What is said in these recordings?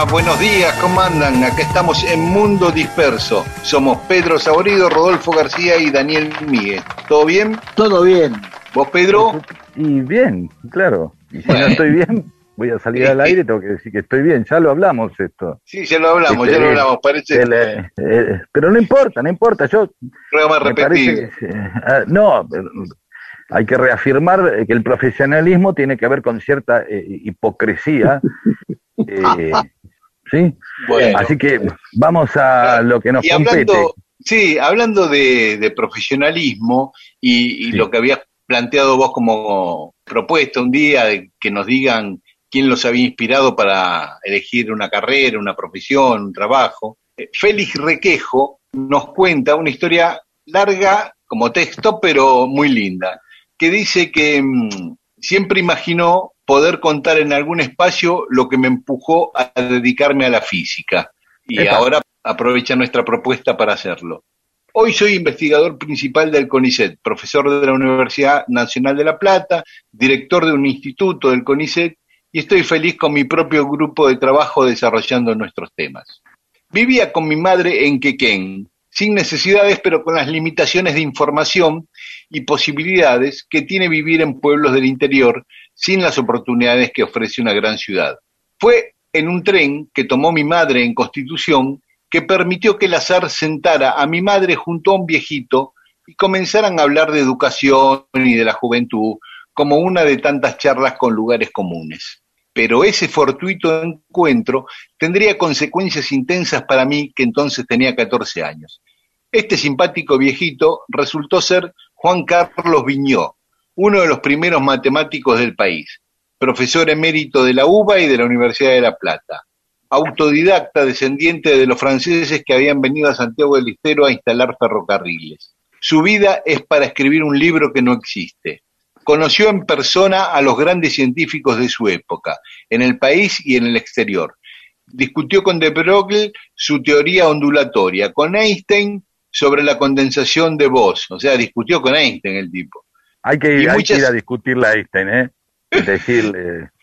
Hola, buenos días, ¿cómo andan? Acá estamos en Mundo Disperso. Somos Pedro Saborido, Rodolfo García y Daniel Miguel. ¿Todo bien? Todo bien. ¿Vos, Pedro? Y bien, claro. Y si no estoy bien, voy a salir al aire, tengo que decir que estoy bien. Ya lo hablamos esto. Sí, ya lo hablamos, Este, ya lo hablamos, parece. El, eh, eh, pero no importa, no importa. Yo programa repetido. eh, ah, no, hay que reafirmar que el profesionalismo tiene que ver con cierta hipocresía. ¿Sí? Bueno. Así que vamos a lo que nos y compete. hablando, sí, hablando de, de profesionalismo y, y Sí. lo que habías planteado vos como propuesta un día, de que nos digan quién los había inspirado para elegir una carrera, una profesión, un trabajo. eh, Félix Requejo nos cuenta una historia larga como texto, pero muy linda, que dice que mm, siempre imaginó poder contar en algún espacio lo que me empujó a dedicarme a la física. Y Epa. ahora aprovecha nuestra propuesta para hacerlo. Hoy soy investigador principal del CONICET, profesor de la Universidad Nacional de La Plata, director de un instituto del CONICET y estoy feliz con mi propio grupo de trabajo desarrollando nuestros temas. Vivía con mi madre en Quequén, sin necesidades pero con las limitaciones de información y posibilidades que tiene vivir en pueblos del interior sin las oportunidades que ofrece una gran ciudad. Fue en un tren que tomó mi madre en Constitución que permitió que el azar sentara a mi madre junto a un viejito y comenzaran a hablar de educación y de la juventud como una de tantas charlas con lugares comunes. Pero ese fortuito encuentro tendría consecuencias intensas para mí que entonces tenía 14 años. Este simpático viejito resultó ser Juan Carlos Viñó, uno de los primeros matemáticos del país, profesor emérito de la UBA y de la Universidad de La Plata, autodidacta descendiente de los franceses que habían venido a Santiago del Estero a instalar ferrocarriles. Su vida es para escribir un libro que no existe. Conoció en persona a los grandes científicos de su época, en el país y en el exterior. Discutió con de Broglie su teoría ondulatoria, con Einstein sobre la condensación de voz, o sea, discutió con Einstein el tipo. Hay que, Y hay muchas- que ir a discutirle a Einstein, ¿eh? Decirle.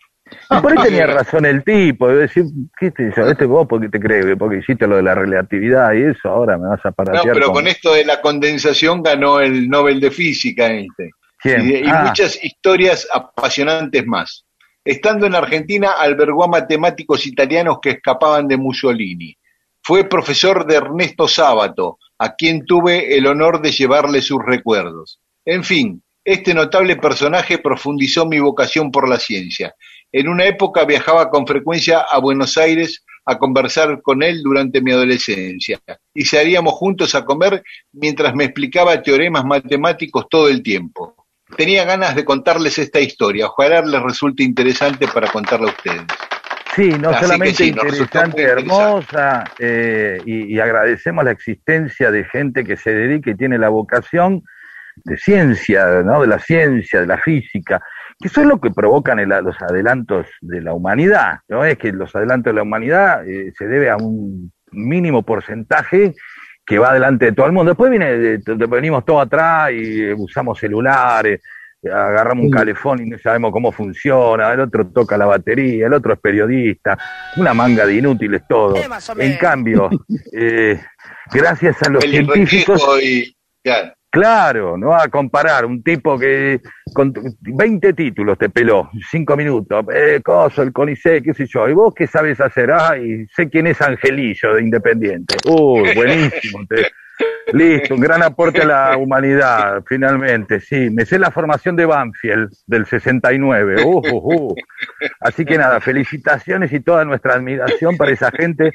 Y por ahí tenía razón el tipo, de decir, ¿qué te dice? Este vos porque te crees, porque hiciste lo de la relatividad y eso, ahora me vas a No, paratear pero con... con esto de la condensación ganó el Nobel de Física Einstein. ¿Quién? Y, y Ah, muchas historias apasionantes más. Estando en Argentina, albergó a matemáticos italianos que escapaban de Mussolini. Fue profesor de Ernesto Sábato, a quien tuve el honor de llevarle sus recuerdos. En fin, este notable personaje profundizó mi vocación por la ciencia. En una época viajaba con frecuencia a Buenos Aires a conversar con él durante mi adolescencia y salíamos juntos a comer mientras me explicaba teoremas matemáticos todo el tiempo. Tenía ganas de contarles esta historia, ojalá les resulte interesante para contarla a ustedes. Sí, no Así solamente sí, interesante, hermosa, eh, y, y agradecemos la existencia de gente que se dedica y tiene la vocación de ciencia, ¿no? de la ciencia, de la física, que son lo que provocan el- los adelantos de la humanidad. No es que los adelantos de la humanidad eh, se debe a un mínimo porcentaje que va delante de todo el mundo. Después viene, de- de- venimos todo atrás y eh, usamos celulares, eh, agarramos un Sí. calefón y no sabemos cómo funciona, el otro toca la batería, el otro es periodista, una manga de inútiles todo. En cambio, eh, gracias a los El científicos, y, claro, Claro, no a comparar un tipo que con 20 títulos te peló, 5 minutos, eh, coso, el CONICET, qué sé yo, y vos qué sabes hacer, ay, sé quién es Angelillo de Independiente, uh, buenísimo, listo, un gran aporte a la humanidad, finalmente, sí, me sé la formación de Banfield del 69, uh, uh, uh. así que nada, felicitaciones y toda nuestra admiración para esa gente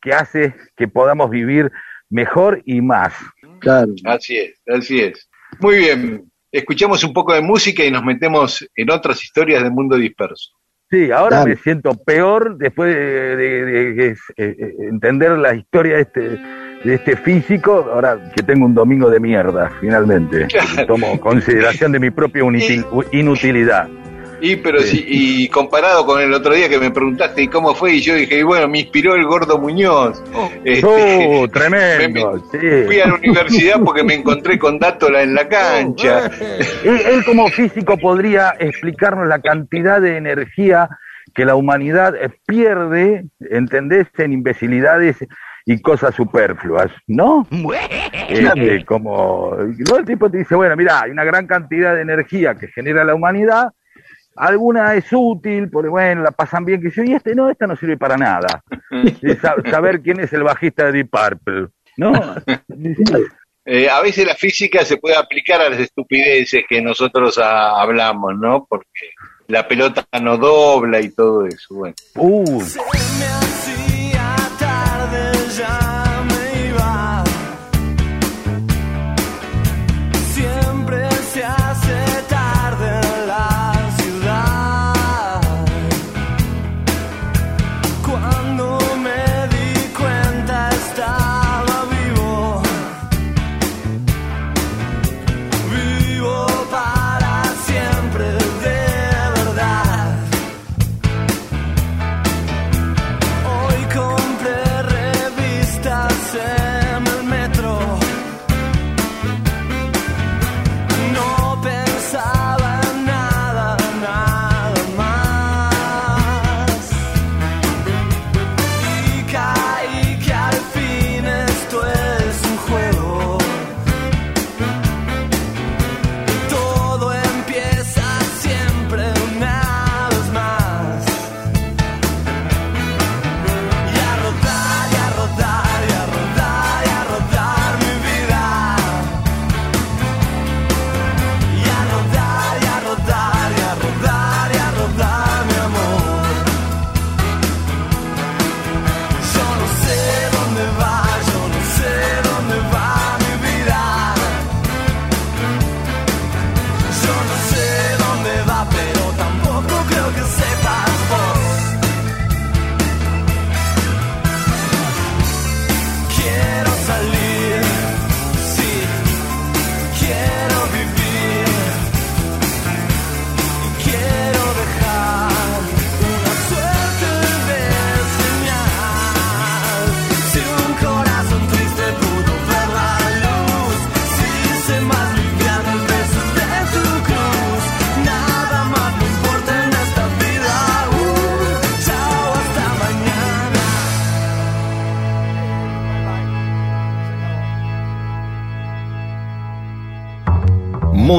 que hace que podamos vivir mejor y más. Claro. Así es, así es. Muy bien, escuchamos un poco de música y nos metemos en otras historias del mundo disperso. Sí, ahora me siento peor después de, entender la historia de este, de este físico, ahora que tengo un domingo de mierda, finalmente. Tomo consideración de mi propia inutilidad. Y pero sí. y comparado con el otro día que me preguntaste y cómo fue, y yo dije, y bueno, me inspiró el gordo Muñoz. Oh, este, tremendo. Fui a la universidad porque me encontré con Dátola en la cancha. él, como físico podría explicarnos la cantidad de energía que la humanidad pierde, ¿entendés?, en imbecilidades y cosas superfluas, ¿no? Este, como, el tipo te dice, bueno, mira, hay una gran cantidad de energía que genera la humanidad alguna es útil, porque bueno, la pasan bien, que yo, y este no, esta no sirve para nada. saber quién es el bajista de Deep Purple, ¿no? Eh, a veces la física se puede aplicar a las estupideces que nosotros hablamos, ¿no? Porque la pelota no dobla y todo eso. Bueno. Uh.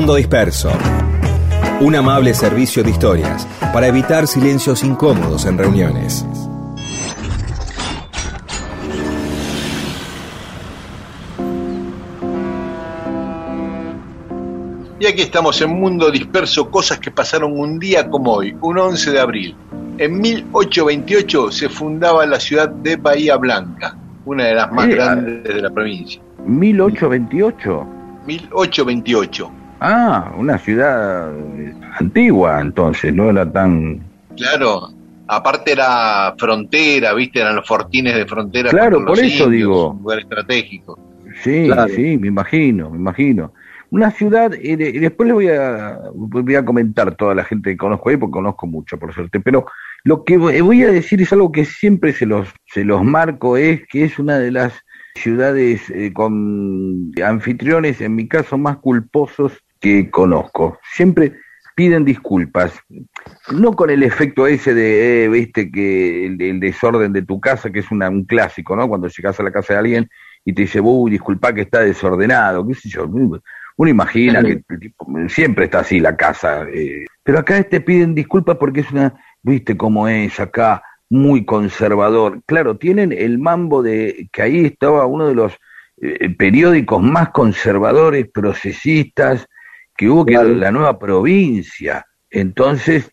Mundo Disperso. Un amable servicio de historias para evitar silencios incómodos en reuniones. Y aquí estamos en Mundo Disperso, cosas que pasaron un día como hoy, un 11 de abril. En 1828 se fundaba la ciudad de Bahía Blanca, una de las más grandes de la provincia. 1828. 1828. Ah, una ciudad antigua entonces, no era tan... Claro, aparte era frontera, viste, eran los fortines de frontera. Claro, por eso digo. Un lugar estratégico. Sí, sí, me imagino, me imagino. Una ciudad, y, después le voy a, voy a comentar toda la gente que conozco ahí, porque conozco mucho, por suerte, pero lo que voy a decir es algo que siempre se los, se los marco, es que es una de las ciudades eh, con anfitriones, en mi caso, más culposos que conozco. Siempre piden disculpas, no con el efecto ese de, eh, viste, que el, desorden de tu casa, que es una, un clásico, ¿no? Cuando llegas a la casa de alguien y te dice, uy, disculpa que está desordenado, qué sé yo. Uno imagina que siempre está así la casa. Eh, pero acá te piden disculpas porque es una, viste cómo es acá, muy conservador. Claro, tienen el mambo de que ahí estaba uno de los eh, periódicos más conservadores, procesistas, que hubo que la nueva provincia. Entonces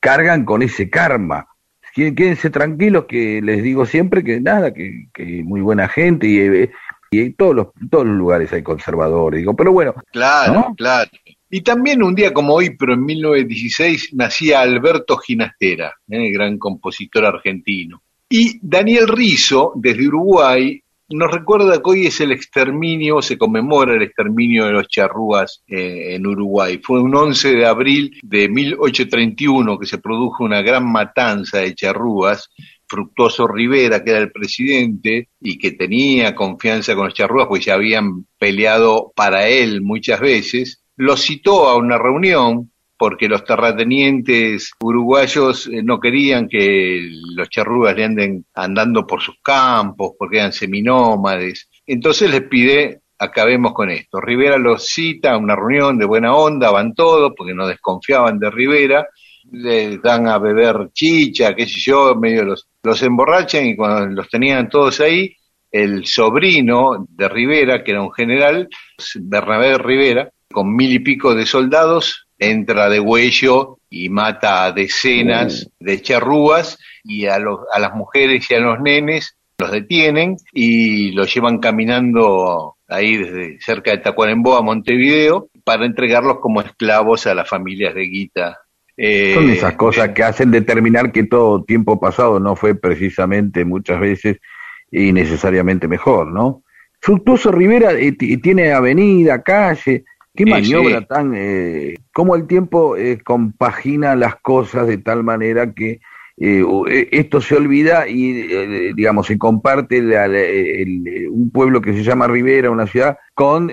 cargan con ese karma. Quédense tranquilos que les digo siempre que nada, que, que muy buena gente y, eh, y en todos los, todos los lugares hay conservadores, digo, pero bueno. Claro, claro. Y también un día como hoy, pero en 1916, nacía Alberto Ginastera, el ¿eh? gran compositor argentino. Y Daniel Rizo, desde Uruguay, nos recuerda que hoy es el exterminio, se conmemora el exterminio de los charrúas eh, en Uruguay. Fue un 11 de abril de 1831 que se produjo una gran matanza de charrúas. Fructuoso Rivera, que era el presidente y que tenía confianza con los charrúas, pues ya habían peleado para él muchas veces, lo citó a una reunión porque los terratenientes uruguayos eh, no querían que los charrúas le anden andando por sus campos, porque eran seminómades. Entonces les pide, acabemos con esto. Rivera los cita a una reunión de buena onda, van todos, porque no desconfiaban de Rivera, le dan a beber chicha, qué sé yo, medio los, los emborrachan y cuando los tenían todos ahí, el sobrino de Rivera, que era un general, Bernabé Rivera, con mil y pico de soldados, entra de huello y mata a decenas de charrúas y a, los, a las mujeres y a los nenes los detienen y los llevan caminando ahí desde cerca de Tacuarembó a Montevideo para entregarlos como esclavos a las familias de Guita. Eh, Son esas cosas que hacen determinar que todo tiempo pasado no fue precisamente muchas veces y necesariamente mejor, ¿no? Fructuoso Rivera eh, tiene avenida, calle, Qué maniobra tan... Eh, cómo el tiempo eh, compagina las cosas de tal manera que eh, eh, esto se olvida y, digamos, se comparte un pueblo que se llama Rivera, una ciudad, con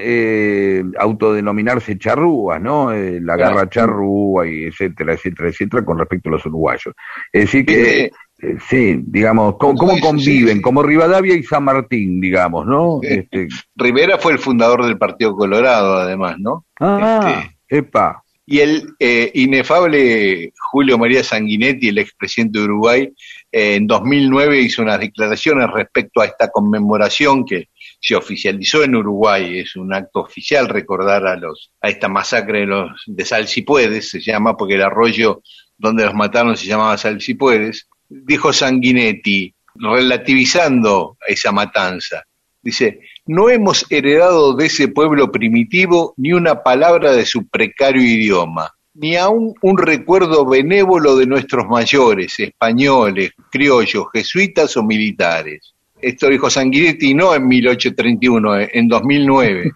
autodenominarse charrúas, ¿no? la garra charrúa y etcétera, etcétera, etcétera, con respecto a los uruguayos. Es decir que... Eh, sí, digamos, ¿cómo, conviven? Como Rivadavia y San Martín, digamos, ¿no? Este... Rivera fue el fundador del Partido Colorado, además, ¿no? Ah, este, epa. Y el eh, inefable Julio María Sanguinetti, el expresidente de Uruguay, eh, en 2009 hizo unas declaraciones respecto a esta conmemoración que se oficializó en Uruguay. Es un acto oficial recordar a los a esta masacre de los de Salsipuedes, se llama porque el arroyo donde los mataron se llamaba Salsipuedes dijo Sanguinetti, relativizando esa matanza. Dice, no hemos heredado de ese pueblo primitivo ni una palabra de su precario idioma, ni aun un recuerdo benévolo de nuestros mayores, españoles, criollos, jesuitas o militares. Esto dijo Sanguinetti no en 1831, en 2009.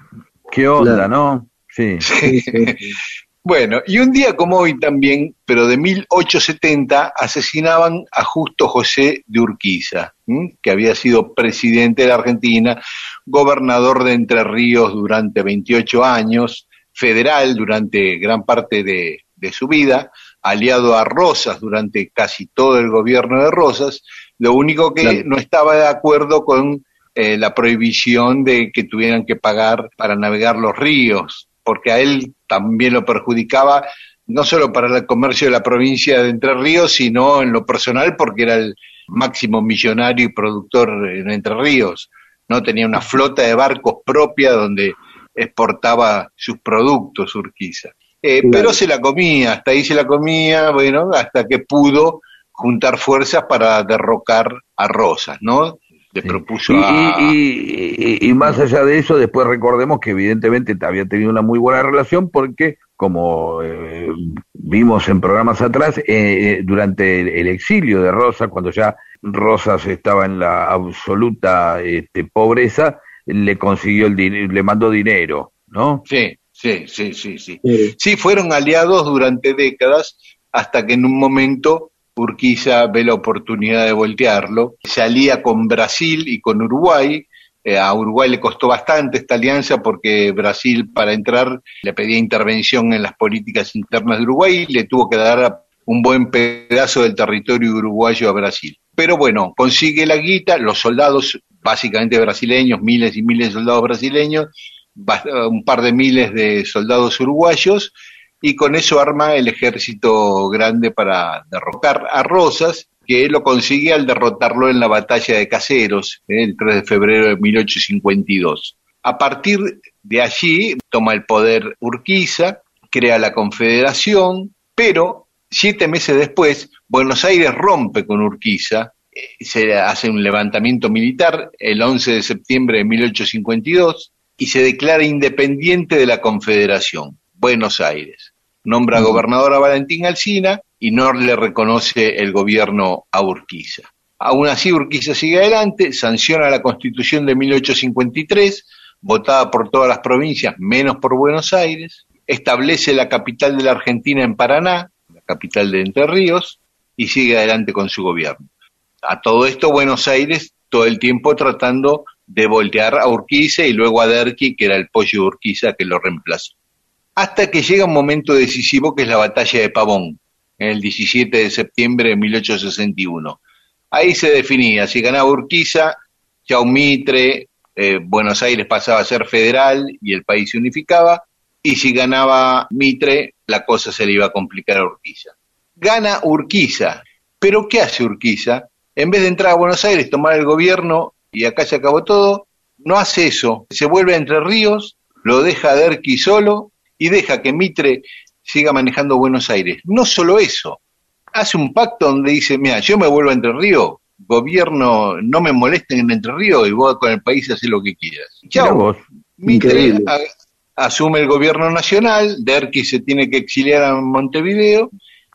¿Qué onda, no? sí. Bueno, y un día como hoy también, pero de 1870, asesinaban a Justo José de Urquiza, que había sido presidente de la Argentina, gobernador de Entre Ríos durante 28 años, federal durante gran parte de, su vida, aliado a Rosas durante casi todo el gobierno de Rosas, lo único que no estaba de acuerdo con eh, la prohibición de que tuvieran que pagar para navegar los ríos, porque a él también lo perjudicaba, no solo para el comercio de la provincia de Entre Ríos, sino en lo personal, porque era el máximo millonario y productor en Entre Ríos. No tenía una flota de barcos propia donde exportaba sus productos, Urquiza. Eh, pero se la comía, hasta ahí se la comía, bueno, hasta que pudo juntar fuerzas para derrocar a Rosas, ¿no? Le propuso y, más allá de eso, después recordemos que evidentemente había tenido una muy buena relación porque, como eh, vimos en programas atrás, eh, eh, durante el, exilio de Rosa, cuando ya Rosas estaba en la absoluta este, pobreza, le consiguió el le mandó dinero, ¿no? Sí, sí, sí, sí, sí. Sí, fueron aliados durante décadas hasta que en un momento Urquiza ve la oportunidad de voltearlo, se alía con Brasil y con Uruguay, eh, a Uruguay le costó bastante esta alianza porque Brasil para entrar le pedía intervención en las políticas internas de Uruguay y le tuvo que dar un buen pedazo del territorio uruguayo a Brasil. Pero bueno, consigue la guita, los soldados básicamente brasileños, miles y miles de soldados brasileños, un par de miles de soldados uruguayos, y con eso arma el ejército grande para derrocar a Rosas, que lo consigue al derrotarlo en la batalla de Caseros, ¿eh? el 3 de febrero de 1852. A partir de allí toma el poder Urquiza, crea la Confederación, pero siete meses después Buenos Aires rompe con Urquiza, eh, se hace un levantamiento militar el 11 de septiembre de 1852 y se declara independiente de la Confederación, Buenos Aires. Nombra gobernador a Valentín Alsina y no le reconoce el gobierno a Urquiza. Aún así, Urquiza sigue adelante, sanciona la Constitución de 1853, votada por todas las provincias menos por Buenos Aires, establece la capital de la Argentina en Paraná, la capital de Entre Ríos, y sigue adelante con su gobierno. A todo esto, Buenos Aires todo el tiempo tratando de voltear a Urquiza y luego a Derqui, que era el pollo de Urquiza que lo reemplazó. Hasta que llega un momento decisivo que es la batalla de Pavón, el 17 de septiembre de 1861. Ahí se definía, si ganaba Urquiza, Chau Mitre, eh, Buenos Aires pasaba a ser federal y el país se unificaba, y si ganaba Mitre, la cosa se le iba a complicar a Urquiza. Gana Urquiza, pero ¿qué hace Urquiza? En vez de entrar a Buenos Aires, tomar el gobierno y acá se acabó todo, no hace eso, se vuelve a Entre Ríos, lo deja Derqui solo y deja que Mitre siga manejando Buenos Aires. No solo eso, hace un pacto donde dice, mira, yo me vuelvo a Entre Ríos, gobierno, no me molesten en Entre Ríos y vos con el país haces lo que quieras. Chao. Mitre asume el gobierno nacional, Derqui se tiene que exiliar a Montevideo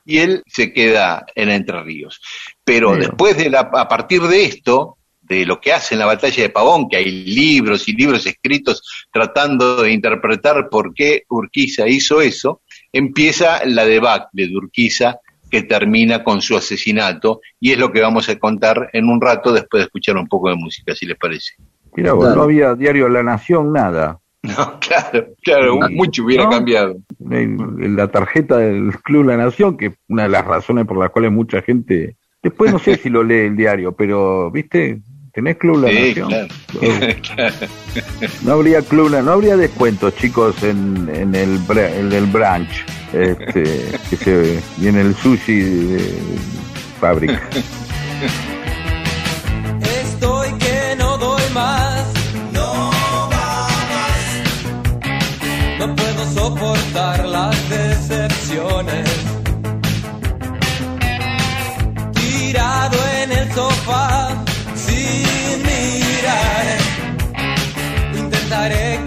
y él se queda en Entre Ríos. Pero después de la, a partir de esto, de lo que hace en la batalla de Pavón, que hay libros y libros escritos tratando de interpretar por qué Urquiza hizo eso, empieza la debacle de Urquiza que termina con su asesinato y es lo que vamos a contar en un rato después de escuchar un poco de música, si les parece. Mira, no había diario La Nación, nada. No, claro, claro, mucho hubiera cambiado. La tarjeta del Club La Nación, que es una de las razones por las cuales mucha gente, después no sé si lo lee el diario, pero, viste, ¿Tenés Club La Nación? No habría Club no habría descuentos, chicos, en, en el, en el branch, este, que se, y en el sushi de fábrica. Estoy que no doy más, no va más. No puedo soportar las decepciones. Tirado en el sofá intentaré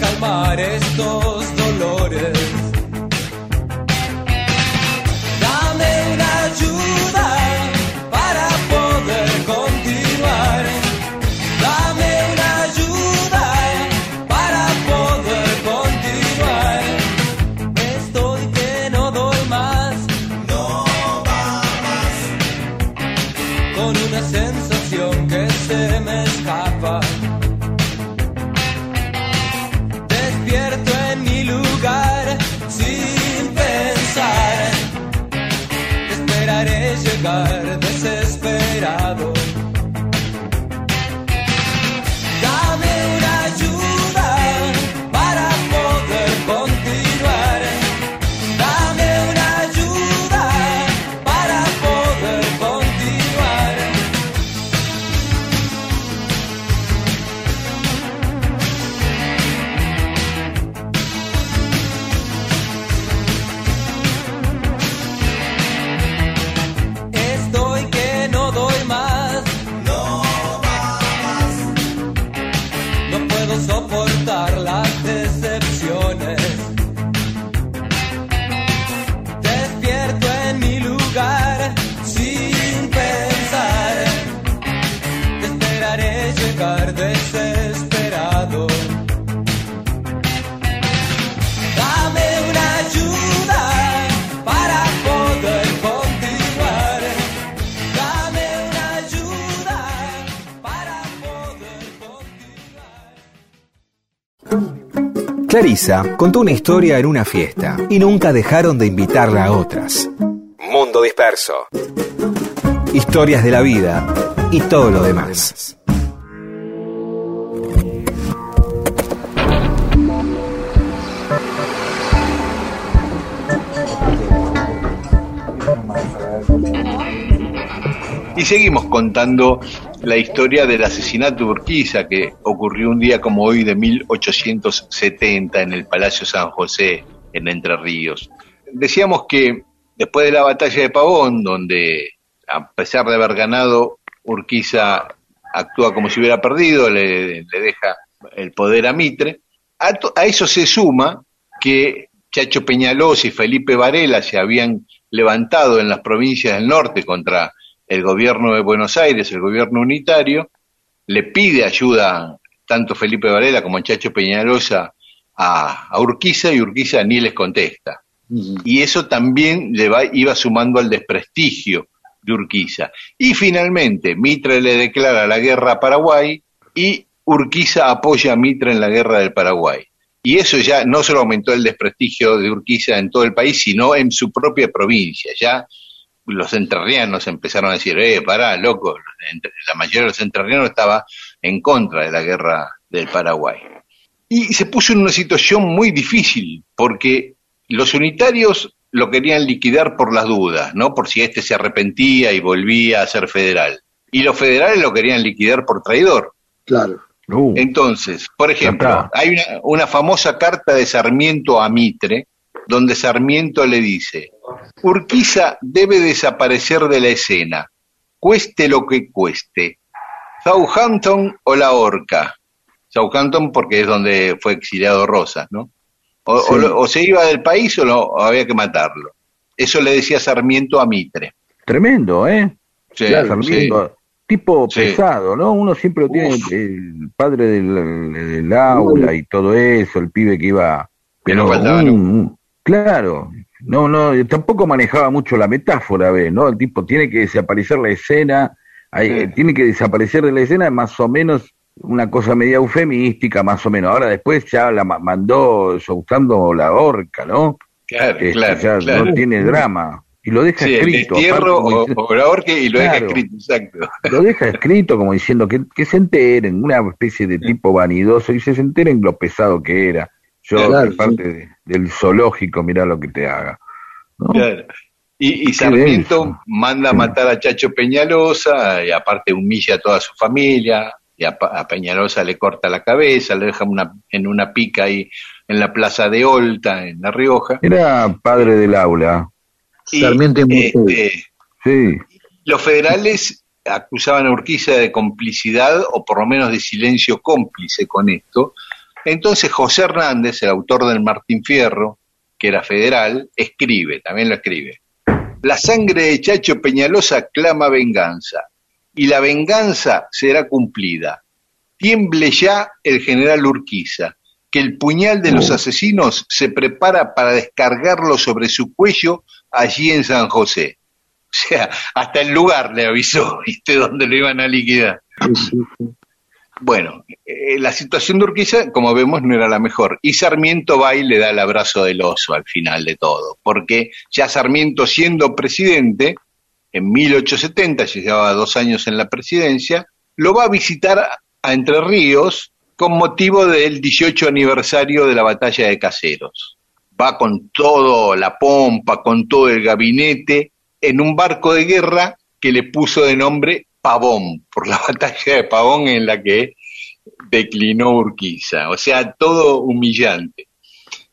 Contó una historia en una fiesta y nunca dejaron de invitarla a otras. Mundo disperso. Historias de la vida y todo lo demás. Y seguimos contando la historia del asesinato de Urquiza que ocurrió un día como hoy de 1870 en el Palacio San José, en Entre Ríos. Decíamos que después de la batalla de Pavón, donde a pesar de haber ganado, Urquiza actúa como si hubiera perdido, le, deja el poder a Mitre, a, eso se suma que Chacho Peñalosa y Felipe Varela se habían levantado en las provincias del norte contra el gobierno de Buenos Aires, el gobierno unitario, le pide ayuda tanto Felipe Varela como Chacho Peñalosa a, Urquiza y Urquiza ni les contesta. Y eso también le va, iba sumando al desprestigio de Urquiza. Y finalmente Mitre le declara la guerra a Paraguay y Urquiza apoya a Mitre en la guerra del Paraguay. Y eso ya no solo aumentó el desprestigio de Urquiza en todo el país, sino en su propia provincia. Ya los entrerrianos empezaron a decir, eh, pará, loco, la mayoría de los entrerrianos estaba en contra de la guerra del Paraguay. Y se puso en una situación muy difícil, porque los unitarios lo querían liquidar por las dudas, ¿no? Por si este se arrepentía y volvía a ser federal. Y los federales lo querían liquidar por traidor. Claro. Uh. Entonces, por ejemplo, hay una, una famosa carta de Sarmiento a Mitre, donde Sarmiento le dice, Urquiza debe desaparecer de la escena, cueste lo que cueste. Southampton o la horca. Southampton porque es donde fue exiliado Rosas, ¿no? O, se iba del país o, había que matarlo. Eso le decía Sarmiento a Mitre. Tremendo, ¿eh? Sí, Sarmiento. Tipo pesado, ¿no? Uno siempre lo tiene, el padre del, aula y todo eso, el pibe que iba... Pero, claro, no, no, tampoco manejaba mucho la metáfora, ¿ves? ¿no? El tipo tiene que desaparecer la escena, tiene que desaparecer de la escena más o menos una cosa media eufemística, más o menos. Ahora después ya la mandó soltando la horca, ¿no? Claro, este, claro, ya No tiene drama. Y lo deja escrito. El o, la horca y lo deja escrito, exacto. Lo deja escrito como diciendo que, que se enteren, una especie de tipo vanidoso, y se enteren lo pesado que era. Yo, parte del zoológico, mira lo que te haga. Y, Sarmiento manda a matar a Chacho Peñalosa, y aparte humilla a toda su familia, y a, Peñalosa le corta la cabeza, le deja una, en una pica ahí en la plaza de Olta, en La Rioja. Era padre del aula. Sarmiento este, sí. Los federales acusaban a Urquiza de complicidad o por lo menos de silencio cómplice con esto, entonces José Hernández, el autor del Martín Fierro, que era federal, escribe, también lo escribe. La sangre de Chacho Peñalosa clama venganza, y la venganza será cumplida. Tiemble ya el general Urquiza, que el puñal de los asesinos se prepara para descargarlo sobre su cuello allí en San José. O sea, hasta el lugar le avisó, ¿viste? Donde lo iban a liquidar. Bueno, eh, la situación de Urquiza, como vemos, no era la mejor. Y Sarmiento va y le da el abrazo del oso al final de todo, porque ya Sarmiento siendo presidente, en 1870, llevaba dos años en la presidencia, lo va a visitar a Entre Ríos con motivo del 18 aniversario de la batalla de Caseros. Va con todo la pompa, con todo el gabinete, en un barco de guerra que le puso de nombre Pavón, por la batalla de Pavón en la que declinó Urquiza, o sea, todo humillante.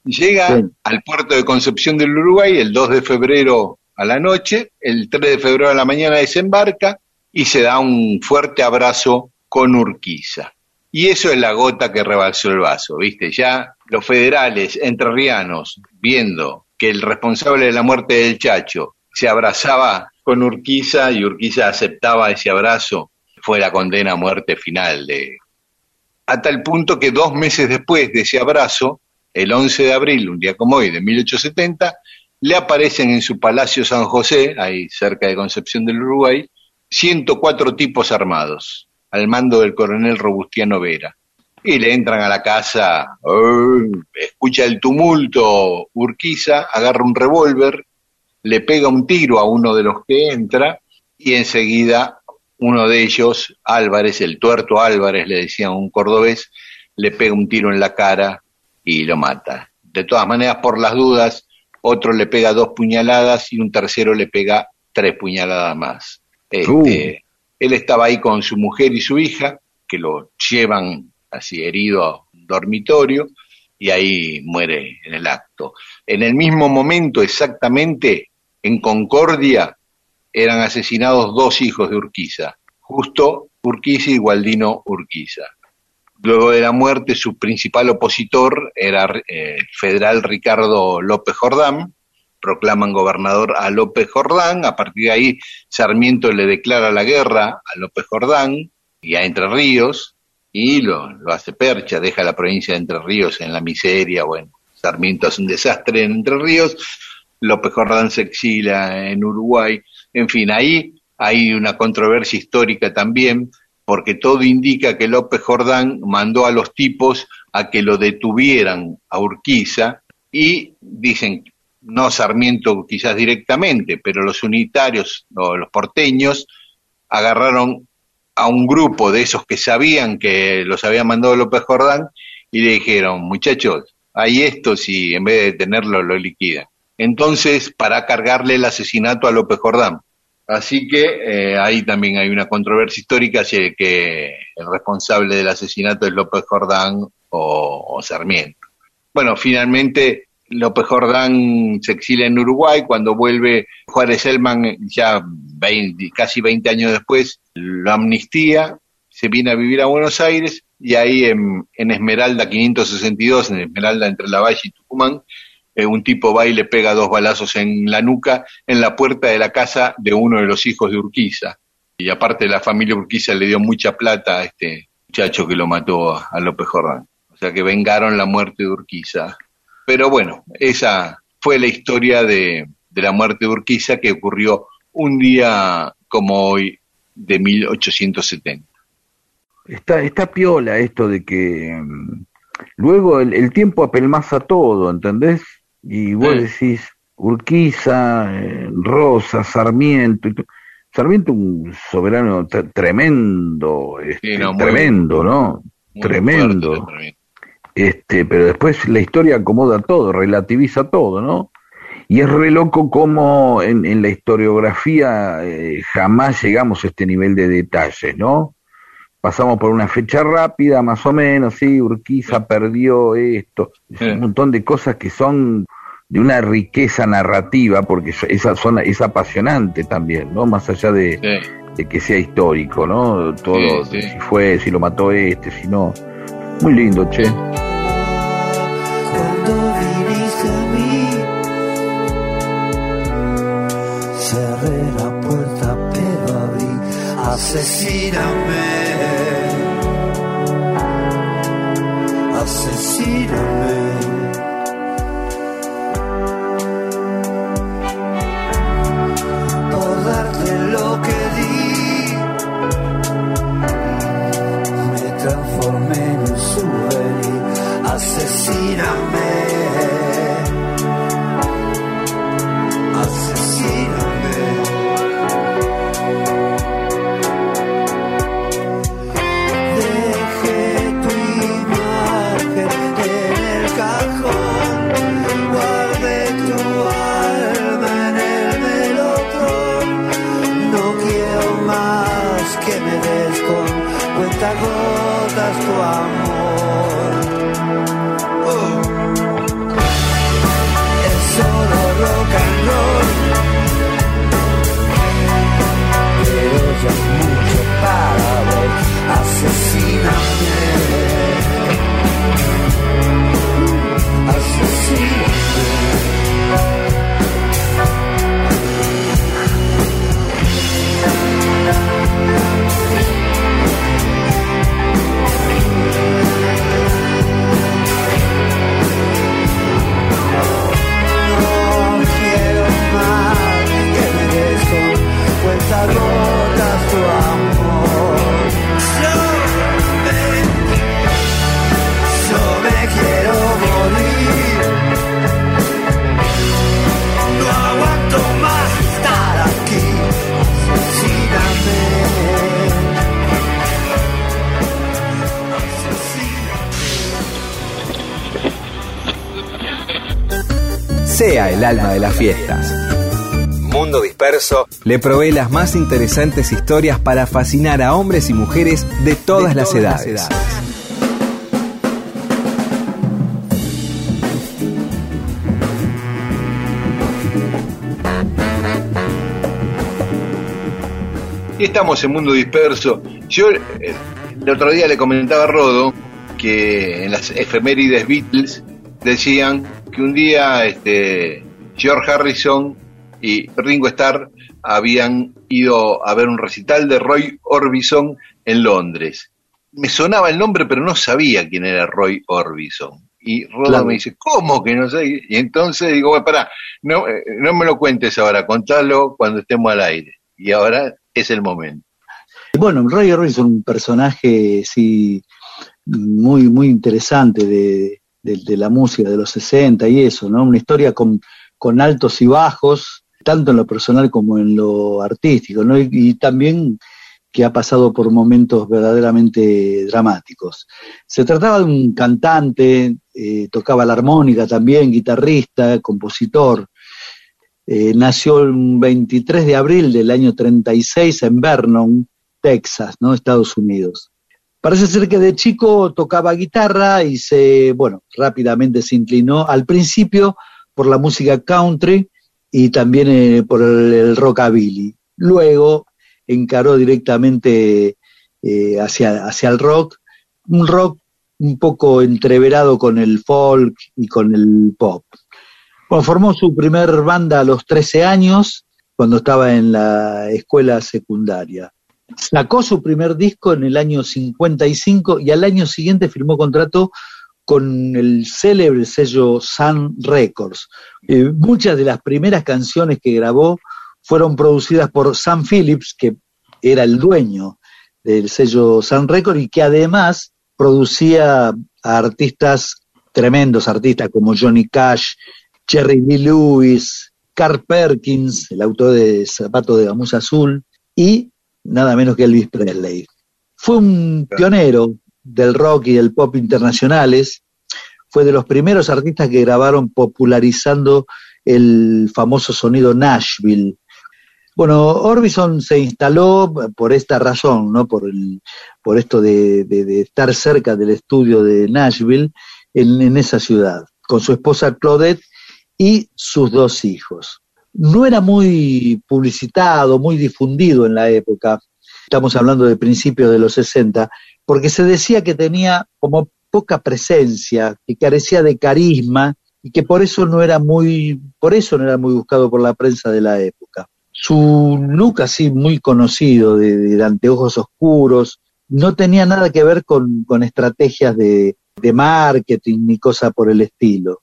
Llega al puerto de Concepción del Uruguay el 2 de febrero a la noche, el 3 de febrero a la mañana desembarca y se da un fuerte abrazo con Urquiza. Y eso es la gota que rebalsó el vaso, ¿viste? Ya los federales entrerrianos, viendo que el responsable de la muerte del Chacho se abrazaba con Urquiza y Urquiza aceptaba ese abrazo, fue la condena a muerte final de... A tal punto que dos meses después de ese abrazo, el 11 de abril, un día como hoy, de 1870, le aparecen en su Palacio San José, ahí cerca de Concepción del Uruguay, 104 tipos armados, al mando del coronel Robustiano Vera. Y le entran a la casa, escucha el tumulto, Urquiza agarra un revólver le pega un tiro a uno de los que entra y enseguida uno de ellos, Álvarez, el tuerto Álvarez, le decía un cordobés, le pega un tiro en la cara y lo mata. De todas maneras, por las dudas, otro le pega dos puñaladas y un tercero le pega tres puñaladas más. Este, Él estaba ahí con su mujer y su hija, que lo llevan así herido a un dormitorio, y ahí muere en el acto. En el mismo momento, exactamente, en Concordia, eran asesinados dos hijos de Urquiza, Justo Urquiza y Gualdino Urquiza. Luego de la muerte, su principal opositor era eh, federal Ricardo López Jordán, proclaman gobernador a López Jordán, a partir de ahí Sarmiento le declara la guerra a López Jordán y a Entre Ríos, y lo, lo hace percha, deja la provincia de Entre Ríos en la miseria, bueno, Sarmiento hace un desastre en Entre Ríos, López Jordán se exila en Uruguay, en fin, ahí hay una controversia histórica también, porque todo indica que López Jordán mandó a los tipos a que lo detuvieran a Urquiza y dicen, no Sarmiento quizás directamente, pero los unitarios o los porteños agarraron a un grupo de esos que sabían que los había mandado López Jordán y le dijeron, muchachos, hay esto si en vez de detenerlo lo liquidan. Entonces, para cargarle el asesinato a López Jordán. Así que eh, ahí también hay una controversia histórica si que el responsable del asesinato es López Jordán o, Sarmiento. Bueno, finalmente López Jordán se exilia en Uruguay, cuando vuelve Juárez Elman, ya 20, casi 20 años después, lo amnistía, se viene a vivir a Buenos Aires y ahí en, Esmeralda 562, en Esmeralda entre La Valle y Tucumán, eh, un tipo va y le pega dos balazos en la nuca en la puerta de la casa de uno de los hijos de Urquiza. Y aparte la familia Urquiza le dio mucha plata a este muchacho que lo mató a López Jordán. O sea que vengaron la muerte de Urquiza. Pero bueno, esa fue la historia de, la muerte de Urquiza que ocurrió un día como hoy de 1870. Está, está piola esto de que mm, luego el, tiempo apelmaza todo, ¿entendés? Y vos decís Urquiza, eh, Rosa, Sarmiento. Sarmiento un soberano tremendo, este, tremendo, ¿no? tremendo. Este, pero después la historia acomoda todo, relativiza todo, ¿no? Y es re loco como en, en la historiografía eh, jamás llegamos a este nivel de detalles, ¿no? Pasamos por una fecha rápida, más o menos, sí, Urquiza perdió esto, un montón de cosas que son de una riqueza narrativa, porque esa zona es apasionante también, ¿no? Más allá de, que sea histórico, ¿no? Todo, si fue, si lo mató este, si no. Muy lindo, che. cerré la puerta pero abrí, asesíname, asesíname. Por las fiestas. Mundo Disperso le provee las más interesantes historias para fascinar a hombres y mujeres de todas, las, edades. las edades. Y estamos en Mundo Disperso. Yo eh, el otro día le comentaba a Rodo que en las efemérides Beatles decían que un día este, George Harrison y Ringo Starr habían ido a ver un recital de Roy Orbison en Londres. Me sonaba el nombre, pero no sabía quién era Roy Orbison. Y Rodo Claro. me dice, ¿cómo que no sé? Y entonces digo, bueno, pará, no, eh, no me lo cuentes ahora, contalo cuando estemos al aire. Y ahora es el momento. Bueno, Roy Orbison, un personaje sí muy, muy interesante de, de- de la música de los 60 y eso, ¿no? Una historia con, con altos y bajos, tanto en lo personal como en lo artístico, ¿no? Y, también que ha pasado por momentos verdaderamente dramáticos. Se trataba de un cantante, eh, tocaba la armónica también, guitarrista, compositor. Eh, nació el 23 de abril del año 36 en Vernon, Texas, ¿no? Estados Unidos. Parece ser que de chico tocaba guitarra y se, bueno, rápidamente se inclinó al principio por la música country y también eh, por el, rockabilly. Luego encaró directamente eh, hacia, hacia el rock, un rock un poco entreverado con el folk y con el pop. Bueno, formó su primer banda a los 13 años, cuando estaba en la escuela secundaria. Sacó su primer disco en el año 55 y al año siguiente firmó contrato con el célebre sello Sun Records. Eh, muchas de las primeras canciones que grabó fueron producidas por Sam Phillips, que era el dueño del sello Sun Records y que además producía a artistas, tremendos artistas como Johnny Cash, Jerry Lee Lewis, Carl Perkins, el autor de Zapatos de Gamuza Azul, y nada menos que Elvis Presley. Fue un pionero del rock y del pop internacionales, fue de los primeros artistas que grabaron popularizando el famoso sonido Nashville. Bueno, Orbison se instaló por esta razón, ¿no? Por, el, por esto de, estar cerca del estudio de Nashville en, en esa ciudad, con su esposa Claudette y sus dos hijos. No era muy publicitado, muy difundido en la época, estamos hablando de principios de los 60, porque se decía que tenía como poca presencia, que carecía de carisma y que por eso no era muy, por eso no era muy buscado por la prensa de la época. Su look así muy conocido, de, de anteojos oscuros, no tenía nada que ver con, con estrategias de, de marketing ni cosa por el estilo.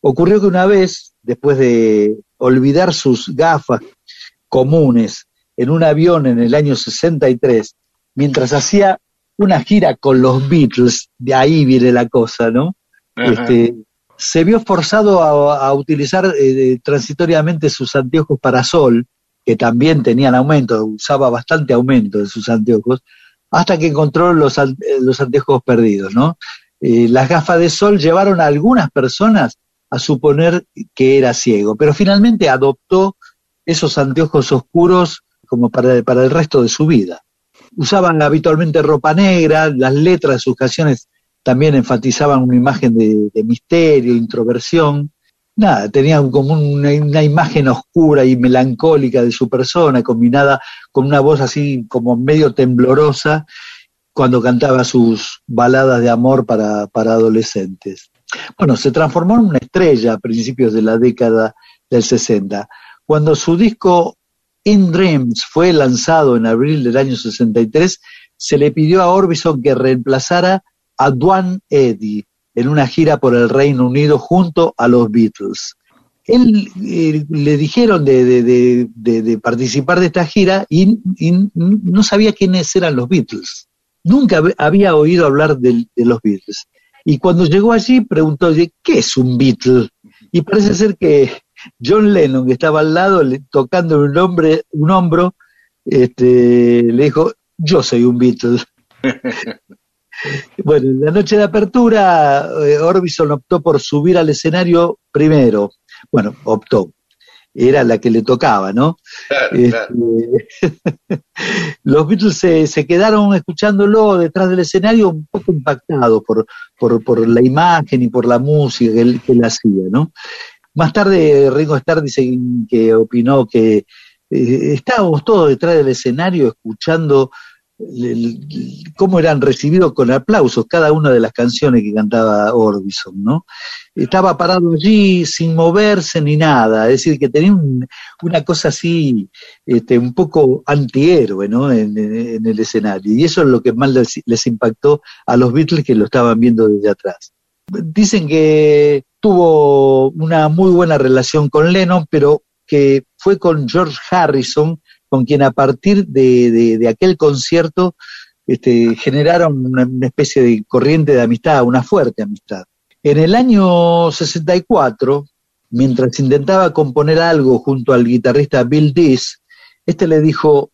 Ocurrió que una vez, después de olvidar sus gafas comunes en un avión en el año 63, mientras hacía una gira con los Beatles, de ahí viene la cosa, ¿no? Este, se vio forzado a, a utilizar eh, transitoriamente sus anteojos para sol, que también tenían aumento, usaba bastante aumento de sus anteojos, hasta que encontró los, eh, los anteojos perdidos, ¿no? Eh, las gafas de sol llevaron a algunas personas a suponer que era ciego, pero finalmente adoptó esos anteojos oscuros como para, para el resto de su vida. Usaban habitualmente ropa negra, las letras de sus canciones también enfatizaban una imagen de, misterio, introversión. Nada, tenían como una, una imagen oscura y melancólica de su persona, combinada con una voz así como medio temblorosa cuando cantaba sus baladas de amor para, para adolescentes. Bueno, se transformó en una estrella a principios de la década del 60. Cuando su disco In Dreams fue lanzado en abril del año 63, se le pidió a Orbison que reemplazara a Duane Eddy en una gira por el Reino Unido junto a los Beatles. Él eh, le dijeron de, participar de esta gira y, y no sabía quiénes eran los Beatles. Nunca hab- había oído hablar de, los Beatles. Y cuando llegó allí preguntó, "Oye, ¿qué es un Beatle? Y parece ser que John Lennon, que estaba al lado, le- tocando un, hombre, un hombro, este, le dijo, yo soy un Beatle. bueno, en la noche de apertura, eh, Orbison optó por subir al escenario primero. Bueno, optó. era la que le tocaba, ¿no? Claro, Este, claro. los Beatles se, se quedaron escuchándolo detrás del escenario un poco impactados por, por, por la imagen y por la música que él, que él hacía, ¿no? Más tarde Ringo Starr dice que opinó que eh, estábamos todos detrás del escenario escuchando cómo eran recibidos con aplausos cada una de las canciones que cantaba Orbison, ¿no? Estaba parado allí sin moverse ni nada, es decir, que tenía un- una cosa así, este, un poco antihéroe, ¿no? En, el escenario. Y eso es lo que más les impactó a los Beatles que lo estaban viendo desde atrás. Dicen que tuvo una muy buena relación con Lennon, pero que fue con George Harrison con quien a partir de, de- aquel concierto este, generaron una, una especie de corriente de amistad, una fuerte amistad. En el año 64, mientras intentaba componer algo junto al guitarrista Bill Dees, este le dijo,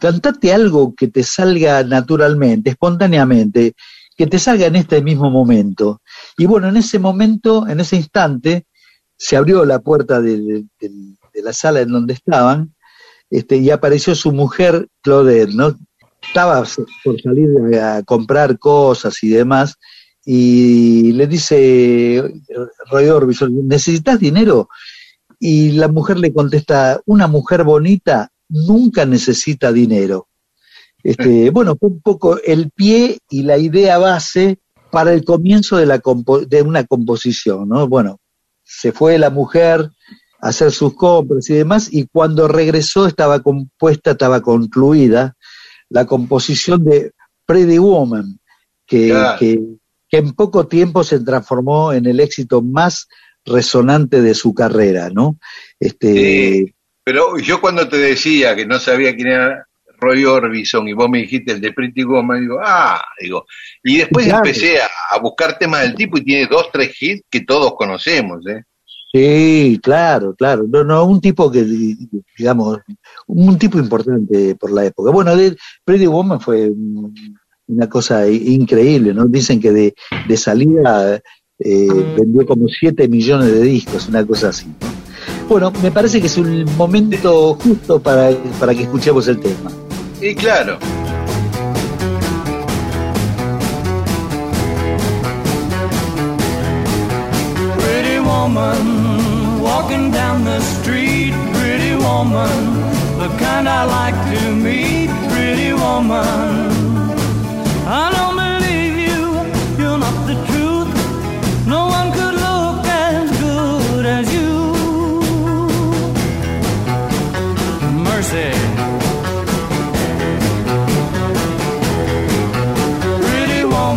cantate algo que te salga naturalmente, espontáneamente, que te salga en este mismo momento. Y bueno, en ese momento, en ese instante, se abrió la puerta de, de- de- de la sala en donde estaban este, y apareció su mujer, Claudette, ¿no? Estaba por salir a comprar cosas y demás, y le dice Roy Orbison, ¿necesitas dinero? Y la mujer le contesta, una mujer bonita nunca necesita dinero. Este, bueno, fue un poco el pie y la idea base para el comienzo de, la compo- de una composición, ¿no? Bueno, se fue la mujer a hacer sus compras y demás, y cuando regresó estaba compuesta, estaba concluida la composición de Pretty Woman, que, Claro. que, que en poco tiempo se transformó en el éxito más resonante de su carrera, ¿no? Este, Sí. Pero yo cuando te decía que no sabía quién era Roy Orbison y vos me dijiste el de Pretty Woman, digo, ah, digo. Y después Claro. empecé a, a buscar temas del tipo y tiene dos, tres hits que todos conocemos, ¿eh? Sí, claro, claro. No, no, un tipo que, digamos, un tipo importante por la época. Bueno, de Pretty Woman fue un- una cosa increíble, ¿no? Dicen que de, de salida eh, vendió como 7 millones de discos, una cosa así. Bueno, me parece que es un momento justo para, para que escuchemos el tema. Y claro, Pretty woman walking down the street, pretty woman, the kind I like to meet, pretty woman.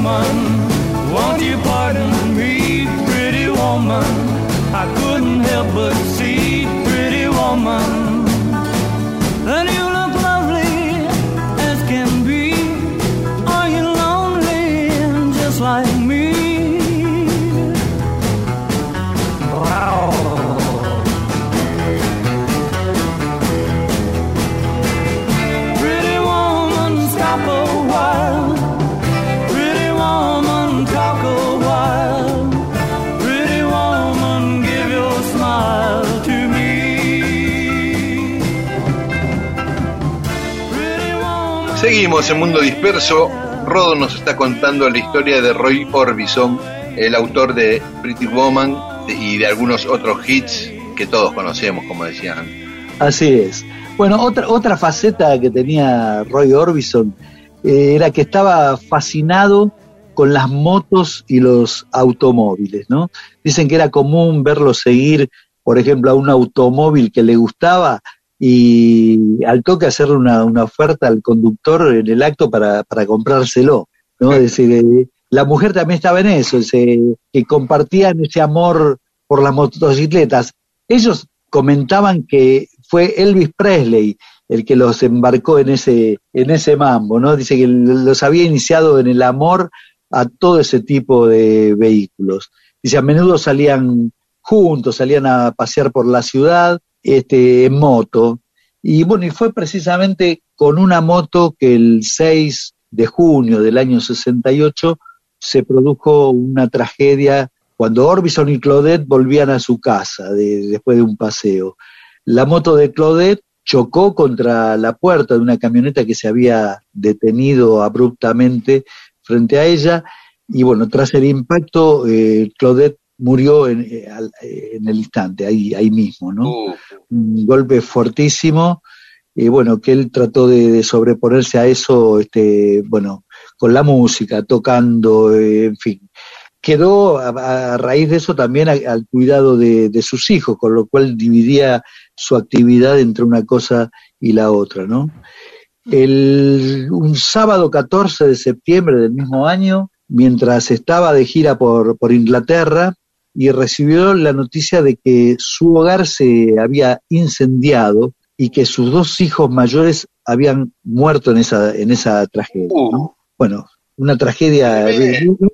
Woman, won't you pardon me, pretty woman? I couldn't help but see, pretty woman. You look lovely as can be. Are you lonely just like me? Seguimos en Mundo Disperso. Rodo nos está contando la historia de Roy Orbison, el autor de Pretty Woman y de algunos otros hits que todos conocemos, como decían. Así es. Bueno, otra, otra faceta que tenía Roy Orbison eh, era que estaba fascinado con las motos y los automóviles, ¿no? Dicen que era común verlo seguir, por ejemplo, a un automóvil que le gustaba y al toque hacerle una, una oferta al conductor en el acto para, para comprárselo, ¿no? Decir, eh, la mujer también estaba en eso, que compartían ese amor por las motocicletas. Ellos comentaban que fue Elvis Presley el que los embarcó en ese, en ese mambo, ¿no? Dice que los había iniciado en el amor a todo ese tipo de vehículos. Dice, a menudo salían juntos, salían a pasear por la ciudad, este, en moto. Y bueno, y fue precisamente con una moto que el 6 de junio del año 68 se produjo una tragedia cuando Orbison y Claudette volvían a su casa de- después de un paseo. la moto de Claudette chocó contra la puerta de una camioneta que se había detenido abruptamente frente a ella y bueno, tras el impacto, eh, Claudette murió en, eh, eh, en el instante, ahí, ahí mismo, ¿no? Uh, Un golpe fortísimo, y bueno, que él trató de, de sobreponerse a eso, este, bueno, con la música, tocando, eh, en fin. Quedó a, a raíz de eso también a- al cuidado de, de sus hijos, con lo cual dividía su actividad entre una cosa y la otra, ¿no? El, un sábado 14 de septiembre del mismo año, mientras estaba de gira por, por Inglaterra, y recibió la noticia de que su hogar se había incendiado y que sus dos hijos mayores habían muerto en esa, en esa tragedia. Uh. ¿no? Bueno, una tragedia.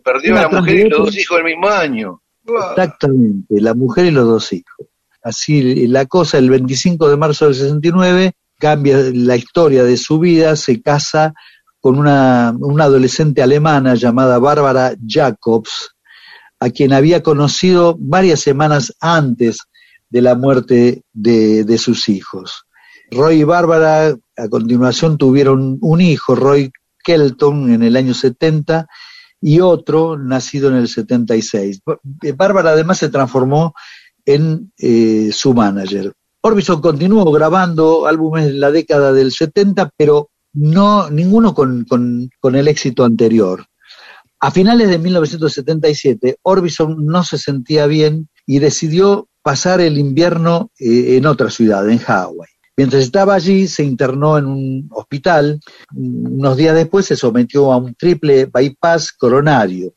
Perdió a la mujer y los dos hijos el mismo año. Exactamente, la mujer y los dos hijos. Así la cosa, el 25 de marzo del 69, cambia la historia de su vida, se casa con una, una adolescente alemana llamada Bárbara Jacobs, a quien había conocido varias semanas antes de la muerte de, de sus hijos. Roy y Bárbara a continuación tuvieron un hijo, Roy Kelton, en el año 70, y otro nacido en el 76. B- Bárbara además se transformó en eh, su manager. Orbison continuó grabando álbumes en la década del 70, pero no ninguno con, con- con el éxito anterior. A finales de 1977, Orbison no se sentía bien y decidió pasar el invierno eh, en otra ciudad, en Hawái. Mientras estaba allí, se internó en un hospital. Unos días después se sometió a un triple bypass coronario.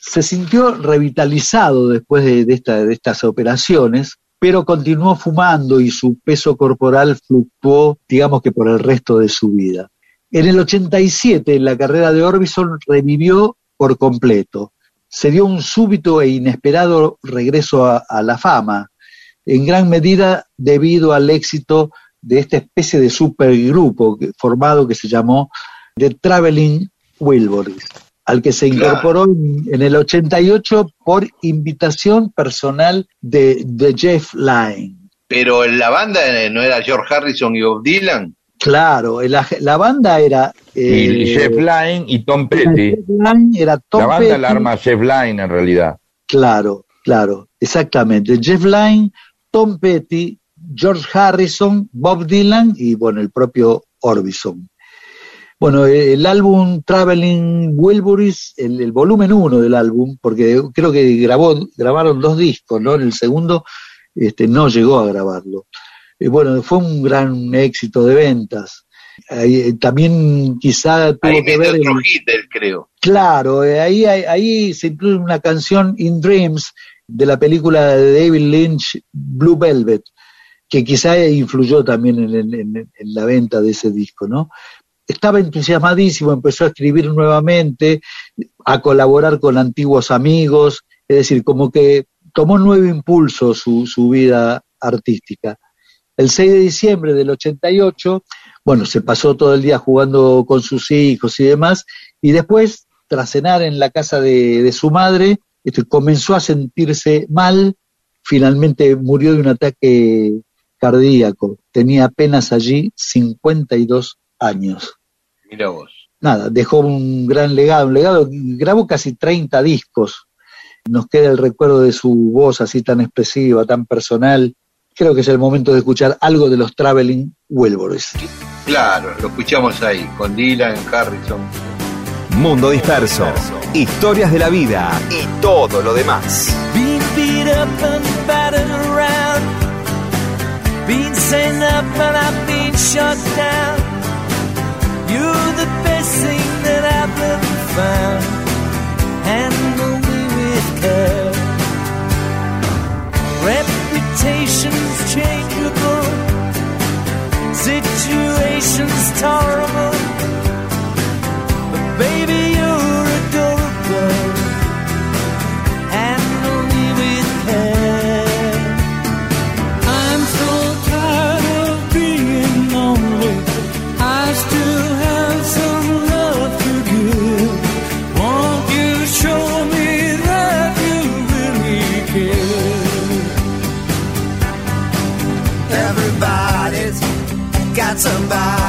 Se sintió revitalizado después de, de esta- de estas operaciones, pero continuó fumando y su peso corporal fluctuó, digamos que por el resto de su vida. En el 87, la carrera de Orbison revivió por completo. Se dio un súbito e inesperado regreso a, a la fama, en gran medida debido al éxito de esta especie de supergrupo formado que se llamó The Traveling Wilburys, al que se incorporó en, en el 88 por invitación personal de, de Jeff Lynne. Pero en la banda no era George Harrison y Bob Dylan. Claro, la, la banda era... Y, eh, y Jeff Lynne y Tom Petty. Era Tom La banda Petty, la arma Jeff Lynne en realidad. Claro, claro, exactamente. Jeff Lynne, Tom Petty, George Harrison, Bob Dylan y bueno, el propio Orbison. Bueno, eh, el álbum Traveling Wilburys, el, el volumen uno del álbum, porque creo que grabó, grabaron dos discos, ¿no? En el segundo este, no llegó a grabarlo. Eh, bueno, fue un gran éxito de ventas. Eh, también quizá tuvo Ahí que ver otro el- hit, él, creo. Claro, eh, ahí, ahí, ahí se incluye una canción In Dreams de la película de David Lynch, Blue Velvet, que quizá influyó también en, en- en- en la venta de ese disco, ¿no? Estaba entusiasmadísimo, empezó a escribir nuevamente, a colaborar con antiguos amigos, es decir, como que tomó nuevo impulso su, su vida artística. El 6 de diciembre del 88, bueno, se pasó todo el día jugando con sus hijos y demás, y después, tras cenar en la casa de, de su madre, este, comenzó a sentirse mal, finalmente murió de un ataque cardíaco, tenía apenas allí 52 años. Mira vos. Nada, dejó un gran legado, un legado, grabó casi 30 discos, nos queda el recuerdo de su voz así tan expresiva, tan personal, creo que es el momento de escuchar algo de los Traveling Wilburys. Claro, lo escuchamos ahí, con Dylan, Harrison. Mundo Disperso. Historias de la vida y todo lo demás. Being beat up and battered around. Being sent up and I've been shut down. You're the expectations changeable, situations tolerable. somebody.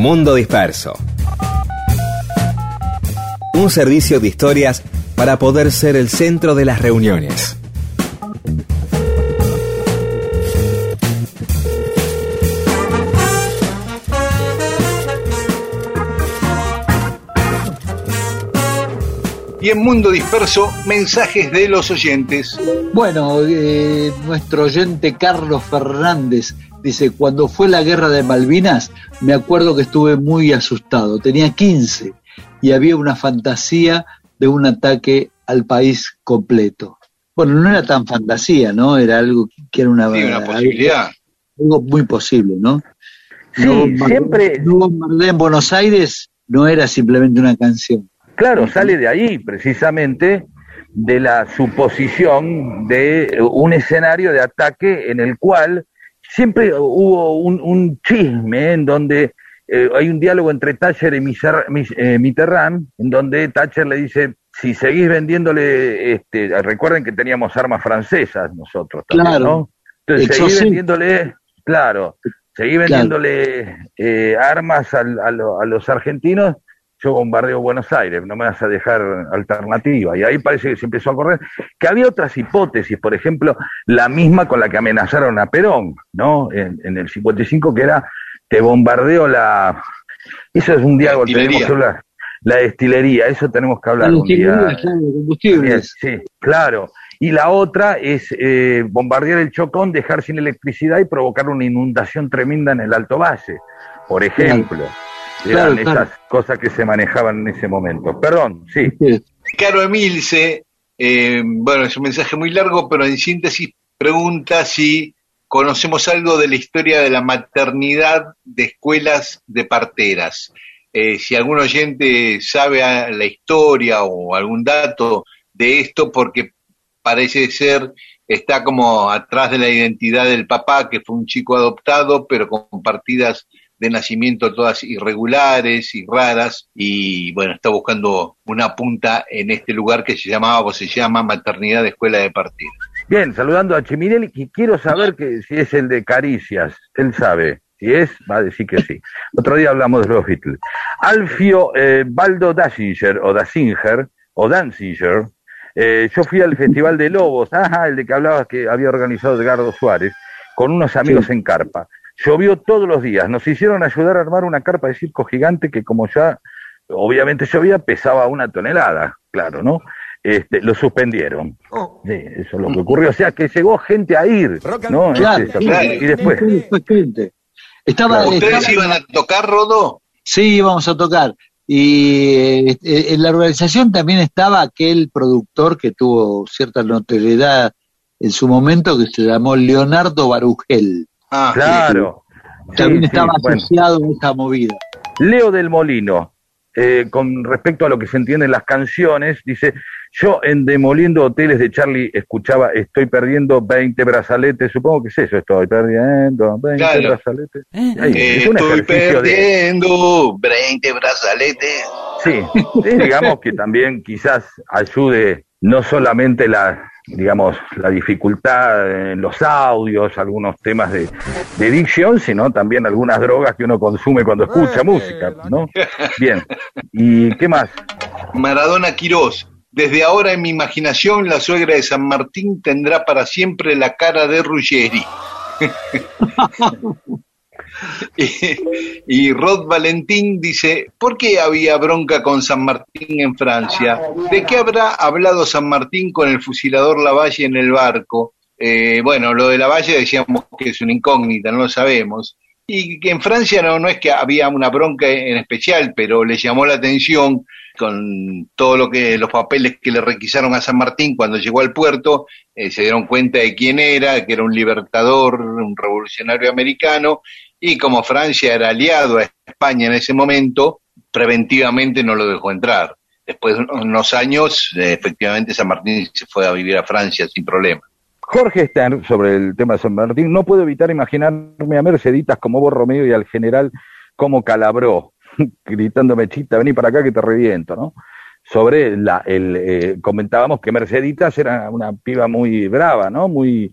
Mundo Disperso. Un servicio de historias para poder ser el centro de las reuniones. Y en Mundo Disperso, mensajes de los oyentes. Bueno, eh, nuestro oyente Carlos Fernández dice, cuando fue la guerra de Malvinas, me acuerdo que estuve muy asustado, tenía 15 y había una fantasía de un ataque al país completo. Bueno, no era tan fantasía, ¿no? Era algo que era una, Sí, una posibilidad. algo muy posible, ¿no? Sí, No siempre, no en Buenos Aires no era simplemente una canción. claro, sale de ahí precisamente de la suposición de un escenario de ataque en el cual siempre hubo un, un chisme en donde eh, hay un diálogo entre Thatcher y eh, Mitterrand, en donde Thatcher le dice, si seguís vendiéndole, este, recuerden que teníamos armas francesas nosotros también, Claro. ¿no? Entonces, seguís vendiéndole, claro, Claro. vendiéndole eh, armas al- a, lo- a los argentinos, yo bombardeo Buenos Aires, no me vas a dejar alternativa. Y ahí parece que se empezó a correr, que había otras hipótesis, por ejemplo, la misma con la que amenazaron a Perón, ¿no? En, en el 55, que era, te bombardeo la... Eso es un diálogo Destilería. tenemos que hablar. La destilería, eso tenemos que hablar un día. Destilerías, claro, de combustibles. Sí, claro. Y la otra es eh, bombardear el Chocón, dejar sin electricidad y provocar una inundación tremenda en el Alto Valle, por ejemplo. Claro, Eran claro. esas cosas que se manejaban en ese momento. Perdón, sí. Sí. Caro Emilce, eh, bueno, es un mensaje muy largo, pero en síntesis pregunta si conocemos algo de la historia de la maternidad de escuelas de parteras. Eh, si algún oyente sabe la historia o algún dato de esto, porque parece ser está como atrás de la identidad del papá, que fue un chico adoptado, pero con partidas de nacimiento todas irregulares y raras, y bueno, está buscando una punta en este lugar que se llamaba o se llama Maternidad de Escuela de Partidas. Bien, saludando a Chiminelli, y quiero saber que si es el de Caricias. Él sabe. Si es, va a decir que sí. Otro día hablamos de los Beatles. Alfio eh, Baldo Dasinger, o Dasinger, o Danziger. eh, yo fui al Festival de Lobos, ajá, el de que hablabas que había organizado Edgardo Suárez, con unos amigos en carpa. Llovió todos los días. Nos hicieron ayudar a armar una carpa de circo gigante que, como ya obviamente llovía, pesaba una tonelada, claro, ¿no? Este, lo suspendieron. Sí, eso es lo que ocurrió. O sea, que llegó gente a ir, ¿no? Claro, Este, claro. Y después. Estaba, ¿Ustedes estaba- iban a tocar, Rodo? Sí, íbamos a tocar. Y eh, en la organización también estaba aquel productor que tuvo cierta notoriedad en su momento, que se llamó Leonardo Barugel. Ah, claro. Sí, También sí, estaba bueno. asociado a esa movida. Leo del Molino, eh, con respecto a lo que se entiende en las canciones, dice, yo en Demoliendo Hoteles de Charlie escuchaba, estoy perdiendo 20 brazaletes, supongo que es eso, estoy perdiendo 20 Claro. brazaletes. Ahí, Eh, es un estoy ejercicio de... perdiendo 20 brazaletes. Sí, sí, digamos que también quizás ayude no solamente la, digamos, la dificultad en los audios, algunos temas de, de dicción, sino también algunas drogas que uno consume cuando escucha música, ¿no? Bien, ¿y qué más? Maradona Quirós. Desde ahora en mi imaginación la suegra de San Martín tendrá para siempre la cara de Ruggeri. y, y Rod Valentín dice, ¿por qué había bronca con San Martín en Francia? ¿De qué habrá hablado San Martín con el fusilador Lavalle en el barco? Eh, bueno, lo de Lavalle decíamos que es una incógnita, no lo sabemos. Y que en Francia no, no es que había una bronca en especial, pero le llamó la atención con todo lo que los papeles que le requisaron a San Martín cuando llegó al puerto, eh, se dieron cuenta de quién era, que era un libertador, un revolucionario americano, y como Francia era aliado a España en ese momento, preventivamente no lo dejó entrar. Después de unos años, eh, efectivamente, San Martín se fue a vivir a Francia sin problema. Jorge Stern, sobre el tema de San Martín, no puedo evitar imaginarme a Merceditas como vos, Romeo, y al general como calabró, gritándome, chita, vení para acá que te reviento, ¿no? Sobre la, el, eh, comentábamos que Merceditas era una piba muy brava, ¿no? Muy,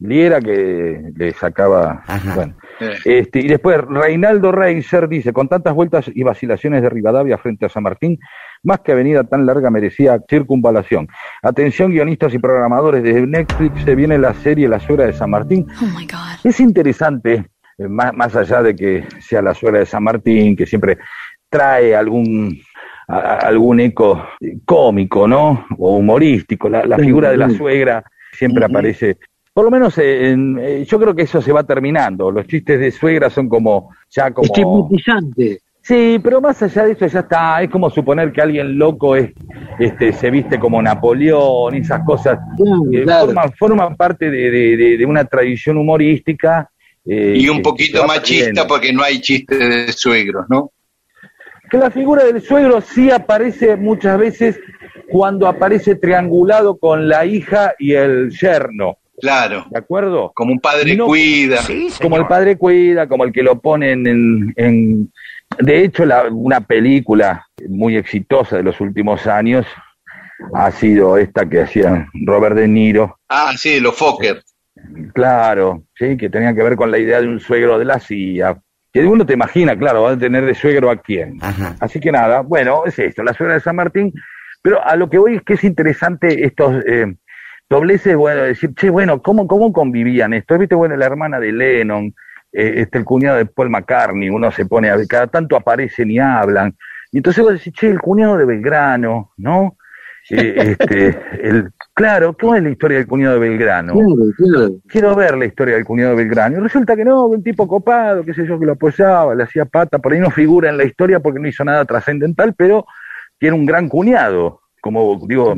Liera que le sacaba. Ajá. Bueno. Eh, Este, y después Reinaldo Reiser dice, con tantas vueltas y vacilaciones de Rivadavia frente a San Martín, más que avenida tan larga merecía circunvalación. Atención guionistas y programadores, desde Netflix se viene la serie La suegra de San Martín. Oh my God. Es interesante, eh, más, más allá de que sea la suegra de San Martín, que siempre trae algún a- algún eco cómico, ¿no? O humorístico. La, figura de la suegra siempre aparece. Por lo menos en- eh, yo creo que eso se va terminando. Los chistes de suegra son como ya como Estigmatizante. Sí, pero más allá de eso ya está, es como suponer que alguien loco es, este, se viste como Napoleón, y esas cosas Claro, claro. forman, forman parte de, de- de- de una tradición humorística. eh, y un poquito machista perdiendo. porque no hay chiste de suegros, ¿no? Que la figura del suegro sí aparece muchas veces cuando aparece triangulado con la hija y el yerno, Claro, ¿de acuerdo? como un padre No, cuida. como el padre cuida, como el que lo ponen en... en- de hecho, la- una película muy exitosa de los últimos años ha sido esta que hacía Robert De Niro, Ah, sí, los Fokker. claro, sí, que tenía que ver con la idea de un suegro de la CIA, que uno te imagina, claro, va a tener de suegro a quién. Ajá. Así que nada, bueno, es esto, la suegra de San Martín, pero a lo que voy es que es interesante estos eh, dobleces, bueno, decir, che, bueno, ¿cómo, cómo convivían esto? ¿Viste, bueno, la hermana de Lennon, eh, este, el cuñado de Paul McCartney, uno se pone a ver, cada tanto aparecen y hablan, y entonces vos decís, che, el cuñado de Belgrano, ¿no? Eh, este, el, claro, ¿cómo es la historia del cuñado de Belgrano? Claro, claro. quiero ver la historia del cuñado de Belgrano. Y resulta que no, un tipo copado, qué sé yo, que lo apoyaba, le hacía pata, por ahí no figura en la historia porque no hizo nada trascendental, pero era un gran cuñado. Como digo,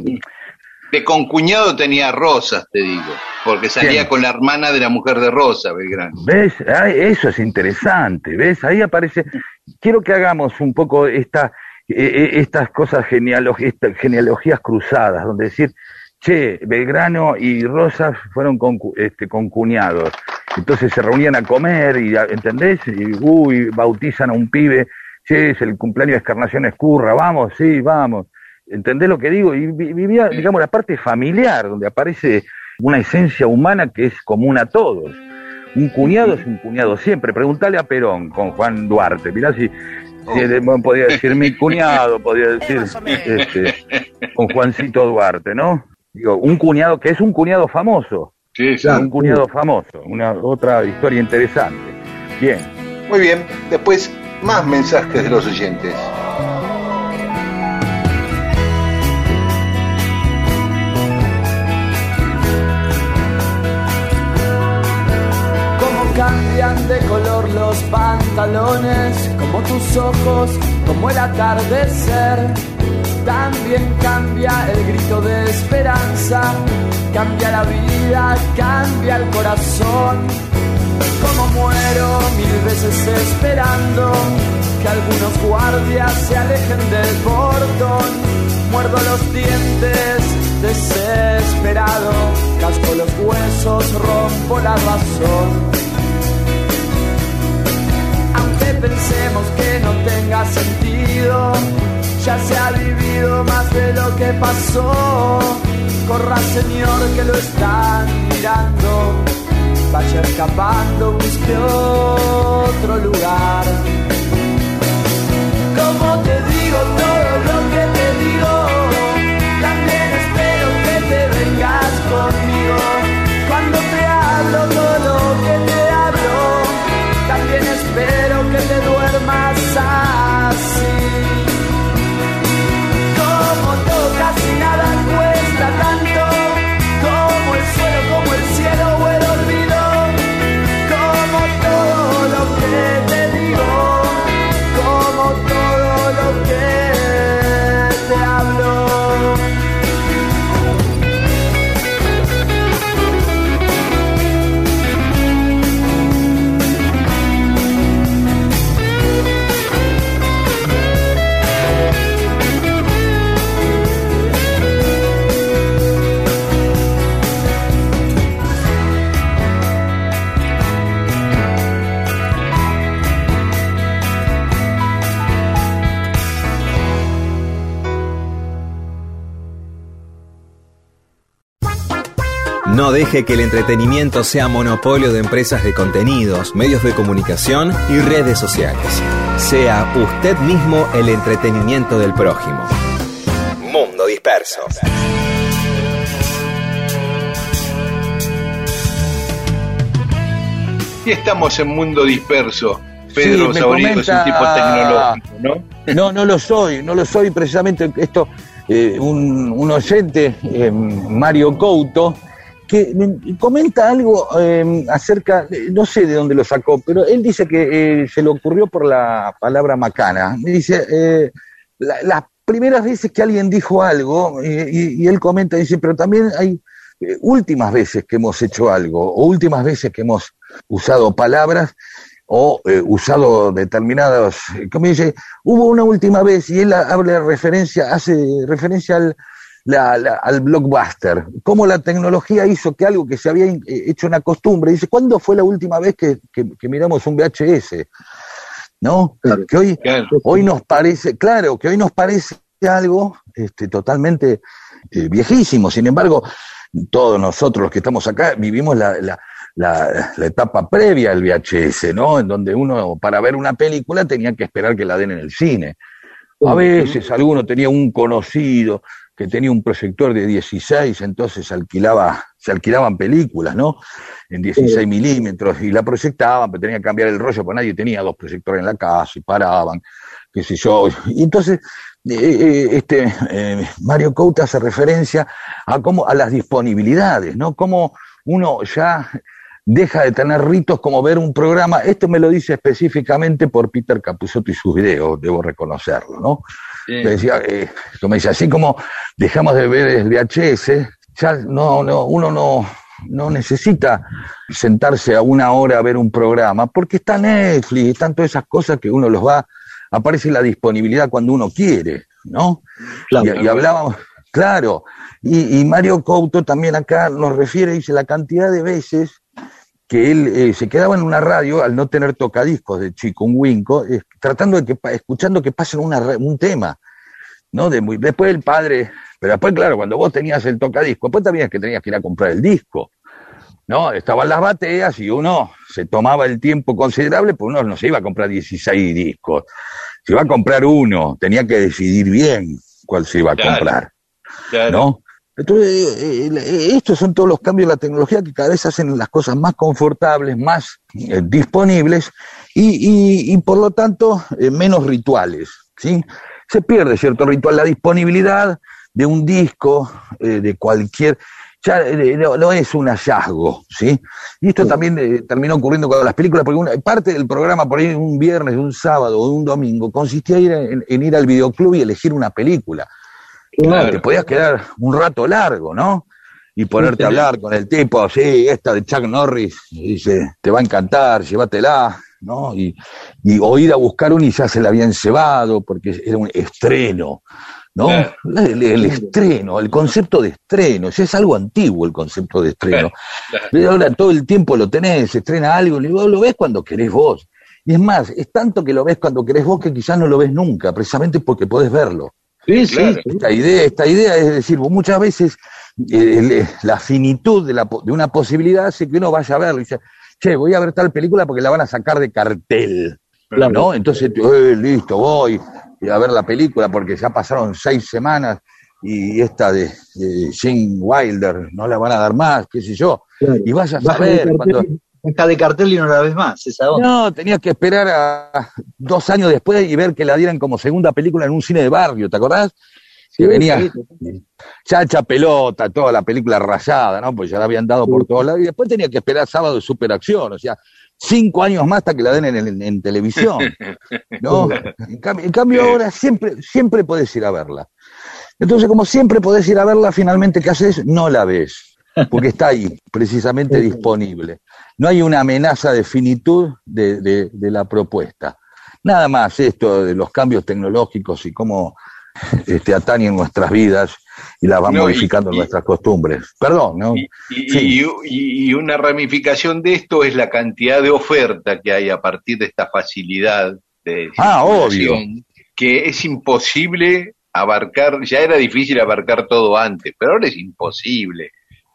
De concuñado tenía Rosas, te digo, porque salía con la hermana de la mujer de Rosa, Belgrano. ¿ves? Ay, eso es interesante, ¿ves? Ahí aparece. Quiero que hagamos un poco esta, eh, estas cosas, genealog- genealogías cruzadas, donde decir, che, Belgrano y Rosas fueron concu- este, concuñados. Entonces se reunían a comer y, ¿entendés? Y, uy, bautizan a un pibe, che, es el cumpleaños de Escarnación Escurra, vamos, sí, vamos. ¿Entendés lo que digo? Y vi- vivía, digamos, la parte familiar, donde aparece una esencia humana que es común a todos. Un cuñado es un cuñado siempre. Preguntale a Perón con Juan Duarte. Mirá si, si él podía decir mi cuñado, podía decir este, con Juancito Duarte, ¿no? Digo, un cuñado que es un cuñado famoso. Sí, sí. Un cuñado famoso. Una otra historia interesante. Bien. Muy bien, después más mensajes de los oyentes. Los pantalones, como tus ojos, como el atardecer. También cambia el grito de esperanza, cambia la vida, cambia el corazón. Como muero mil veces esperando que algunos guardias se alejen del portón. Muerdo los dientes desesperado, casco los huesos, rompo la razón. Pensemos que no tenga sentido, ya se ha vivido más de lo que pasó. Corra señor que lo están mirando, vaya escapando, busque otro lugar. Como te digo así. No deje que el entretenimiento sea monopolio de empresas de contenidos, medios de comunicación y redes sociales. Sea usted mismo el entretenimiento del prójimo. Mundo Disperso. Y estamos en Mundo Disperso. Pedro Sí, es un tipo tecnológico, ¿no? No, no lo soy, no lo soy precisamente esto, eh, un, un oyente, eh, Mario Couto, que me comenta algo eh, acerca, no sé de dónde lo sacó, pero él dice que eh, se le ocurrió por la palabra macana. Dice, eh, la- las primeras veces que alguien dijo algo, y, y él comenta, dice, pero también hay últimas veces que hemos hecho algo, o últimas veces que hemos usado palabras o usado determinados, eh, como dice, hubo una última vez y él habla referencia, hace referencia al, la- la- al blockbuster, cómo la tecnología hizo que algo que se había eh, hecho una costumbre, dice, ¿cuándo fue la última vez que, que- que miramos un VHS? ¿No? Claro. Que hoy, Claro. hoy nos parece, claro, que hoy nos parece algo este, totalmente eh, viejísimo, sin embargo, todos nosotros los que estamos acá vivimos la, la- la- la etapa previa al VHS, ¿no? En donde uno, para ver una película, tenía que esperar que la den en el cine. A veces alguno tenía un conocido que tenía un proyector de 16, entonces alquilaba, se alquilaban películas, ¿no? En 16 milímetros y la proyectaban, pero tenía que cambiar el rollo, porque nadie tenía dos proyectores en la casa y paraban, qué sé yo. Y entonces, eh, eh, este eh, Mario Couta hace referencia a cómo, a las disponibilidades, ¿no? Cómo uno ya deja de tener ritos como ver un programa. Esto me lo dice específicamente por Peter Capusotto y sus videos, debo reconocerlo, ¿no? Me decía, eh, como dice, así como dejamos de ver el VHS, ya no, no, uno no, no necesita sentarse a una hora a ver un programa, porque está Netflix, están todas esas cosas que uno los va, aparece la disponibilidad cuando uno quiere, ¿no? Claro. Y, y hablábamos, claro, y, y Mario Couto también acá nos refiere, dice, la cantidad de veces que él eh, se quedaba en una radio al no tener tocadiscos de chico, un winco, eh, tratando de que, escuchando que pasen una, un tema, ¿no? De muy, después el padre, pero después, claro, cuando vos tenías el tocadisco, después también es que tenías que ir a comprar el disco, ¿no? Estaban las bateas y uno se tomaba el tiempo considerable, pues uno no se iba a comprar 16 discos, se iba a comprar uno, tenía que decidir bien cuál se iba a Claro. comprar. Claro. ¿no? Entonces, eh, eh, estos son todos los cambios de la tecnología que cada vez hacen las cosas más confortables, más eh, disponibles y, y- y, por lo tanto eh, menos rituales, ¿sí? Se pierde cierto ritual, la disponibilidad de un disco, eh, de cualquier, ya no, no es un hallazgo, ¿sí? Y esto también terminó ocurriendo con las películas, porque una, parte del programa por ahí un viernes, un sábado o un domingo consistía en ir al videoclub y elegir una película Claro. te podías quedar un rato largo, ¿no? Y ponerte a hablar con el tipo, sí, esta de Chuck Norris, y dice, te va a encantar, llévatela, ¿no? Y, y o ir a buscar una y ya se la habían cebado, porque era un estreno, ¿no? Claro. El, el estreno, el concepto de estreno, ya es algo antiguo el concepto de estreno. Claro. Pero ahora todo el tiempo lo tenés, estrena algo, y vos lo ves cuando querés vos. Y es más, es tanto que lo ves cuando querés vos que quizás no lo ves nunca, precisamente porque podés verlo. Sí, sí, Claro. sí. Esta idea, esta idea es decir, muchas veces eh, el- la finitud de, la, de una posibilidad hace que uno vaya a verlo y dice, che, voy a ver tal película porque la van a sacar de cartel, Claro. ¿no? Entonces, eh, listo, voy a ver la película porque ya pasaron seis semanas y esta de, de Jane Wilder no la van a dar más, qué sé yo. Claro. Y vaya a saber cuando... baja de cartel y no la ves más, esa onda. No, tenías que esperar a dos años después y ver que la dieran como segunda película en un cine de barrio, ¿te acordás? Que venía sí, chacha pelota, toda la película rayada, ¿no? Pues ya la habían dado por todos lados. Y después tenía que esperar sábado de superacción, o sea, cinco años más hasta que la den en, en- en televisión, ¿no? En cambio, en cambio ahora siempre, siempre podés ir a verla. Entonces, como siempre podés ir a verla, finalmente, ¿qué haces? No la ves, porque está ahí, precisamente disponible. No hay una amenaza de finitud de, de- de la propuesta. Nada más esto de los cambios tecnológicos y cómo este, atañen nuestras vidas y las van No, modificando y- nuestras costumbres. Perdón, ¿no? Y, Sí. una ramificación de esto es la cantidad de oferta que hay a partir de esta facilidad de Ah, circulación, que es imposible abarcar, ya era difícil abarcar todo antes, pero ahora es imposible.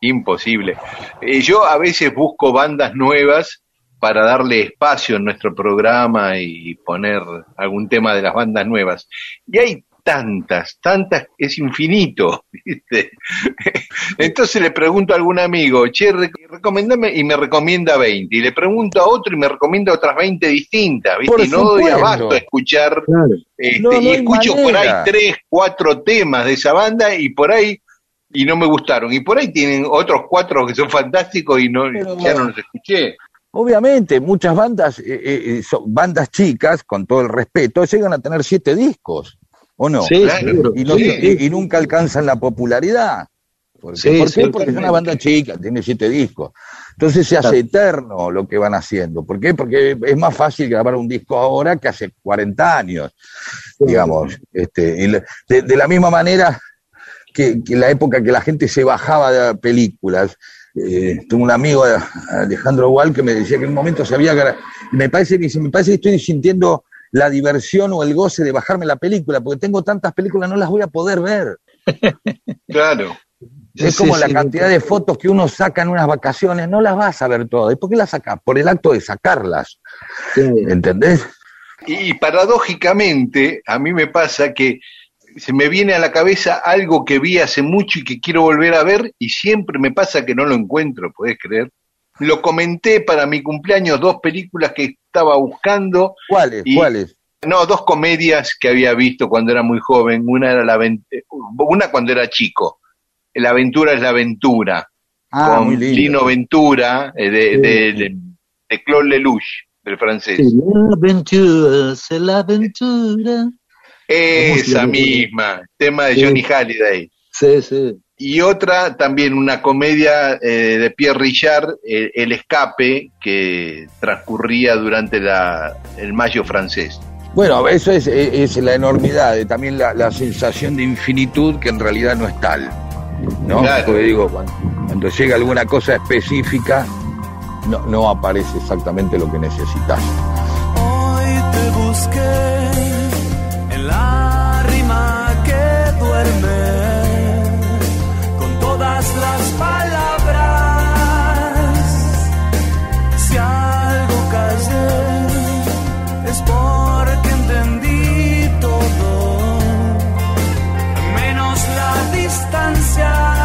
Imposible. Eh, yo a veces busco bandas nuevas para darle espacio en nuestro programa y poner algún tema de las bandas nuevas. Y hay tantas, tantas, es infinito, ¿viste? Entonces le pregunto a algún amigo, che, re- recomendame, y me recomienda 20, y le pregunto a otro y me recomienda otras 20 distintas, ¿viste? Por y no doy abasto a escuchar, Claro. este, No, no y escucho por ahí tres, cuatro temas de esa banda y por ahí, y no me gustaron, y por ahí tienen otros cuatro que son fantásticos y no, Pero- ya no los escuché. Obviamente, muchas bandas, eh, eh, son bandas chicas, con todo el respeto, llegan a tener siete discos, ¿o no? Sí, Claro. y, no- Sí, y- y nunca alcanzan la popularidad. ¿Por qué? Sí, ¿Por qué? sí, Porque es una banda chica, tiene siete discos. Entonces se hace eterno lo que van haciendo. ¿Por qué? Porque es más fácil grabar un disco ahora que hace 40 años, digamos. Este, y le- de, de la misma manera que, que la época que la gente se bajaba de películas. Eh, tengo un amigo, Alejandro Wall, que me decía que en un momento se había... gra- Me parece que, me parece que estoy sintiendo la diversión o el goce de bajarme la película, porque tengo tantas películas, no las voy a poder ver. Claro. Sí, es como sí, la sí. cantidad de fotos que uno saca en unas vacaciones, no las vas a ver todas. ¿Y por qué las sacas? Por el acto de sacarlas, Sí. ¿entendés? Y paradójicamente, a mí me pasa que se me viene a la cabeza algo que vi hace mucho y que quiero volver a ver y siempre me pasa que no lo encuentro, ¿podés creer? Lo comenté para mi cumpleaños, dos películas que estaba buscando, ¿Cuáles? ¿Cuáles? no, dos comedias que había visto cuando era muy joven, una era la una cuando era chico, La aventura es la aventura, Ah, con. Lino Ventura, eh, de, Sí. de, de- de Claude Lelouch, del francés. Sí, La aventura, la aventura. Esa misma, tema de Sí. Johnny Halliday. Sí, sí. Y otra, también una comedia eh, de Pierre Richard, eh, El Escape, que transcurría durante la, el mayo francés. Bueno, eso es, es- es la enormidad, eh, también la, la sensación de infinitud que en realidad no es tal. ¿no? Claro. Porque digo, cuando, cuando llega alguna cosa específica, no, no aparece exactamente lo que necesitas. Hoy te busqué la rima que duerme con todas las palabras. Si algo callé es porque entendí todo, menos la distancia.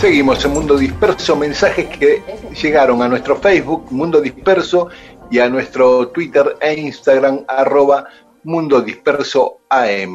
Seguimos en Mundo Disperso, mensajes que llegaron a nuestro Facebook, Mundo Disperso, y a nuestro Twitter e Instagram, arroba Mundo Disperso AM.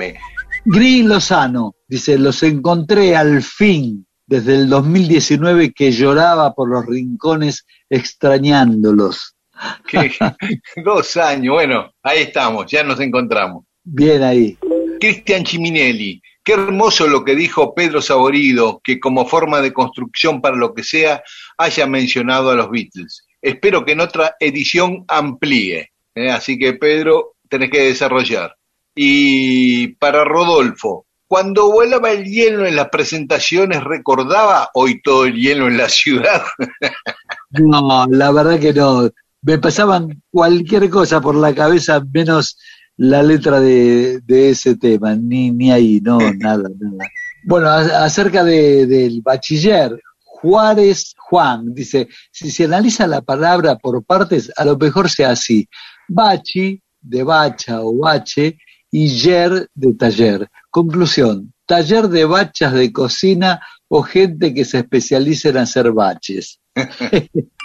Gris Lozano dice, los encontré al fin desde el 2019 que lloraba por los rincones extrañándolos. Dos años, bueno, ahí estamos, ya nos encontramos. Bien ahí. Cristian Chiminelli, qué hermoso lo que dijo Pedro Saborido, que como forma de construcción para lo que sea, haya mencionado a los Beatles. Espero que en otra edición amplíe. ¿eh? Así que Pedro, tenés que desarrollar. Y para Rodolfo, cuando volaba el hielo en las presentaciones, ¿recordaba hoy todo el hielo en la ciudad? No, la verdad que no. Me pasaban cualquier cosa por la cabeza menos la letra de, de ese tema. Ni, ni ahí, no, nada, nada. Bueno, a- acerca de- del bachiller, Juárez Juan dice, si se analiza la palabra por partes, a lo mejor sea así. Bachi, de bacha o bache, y yer de taller. Conclusión, taller de bachas de cocina o gente que se especializa en hacer baches.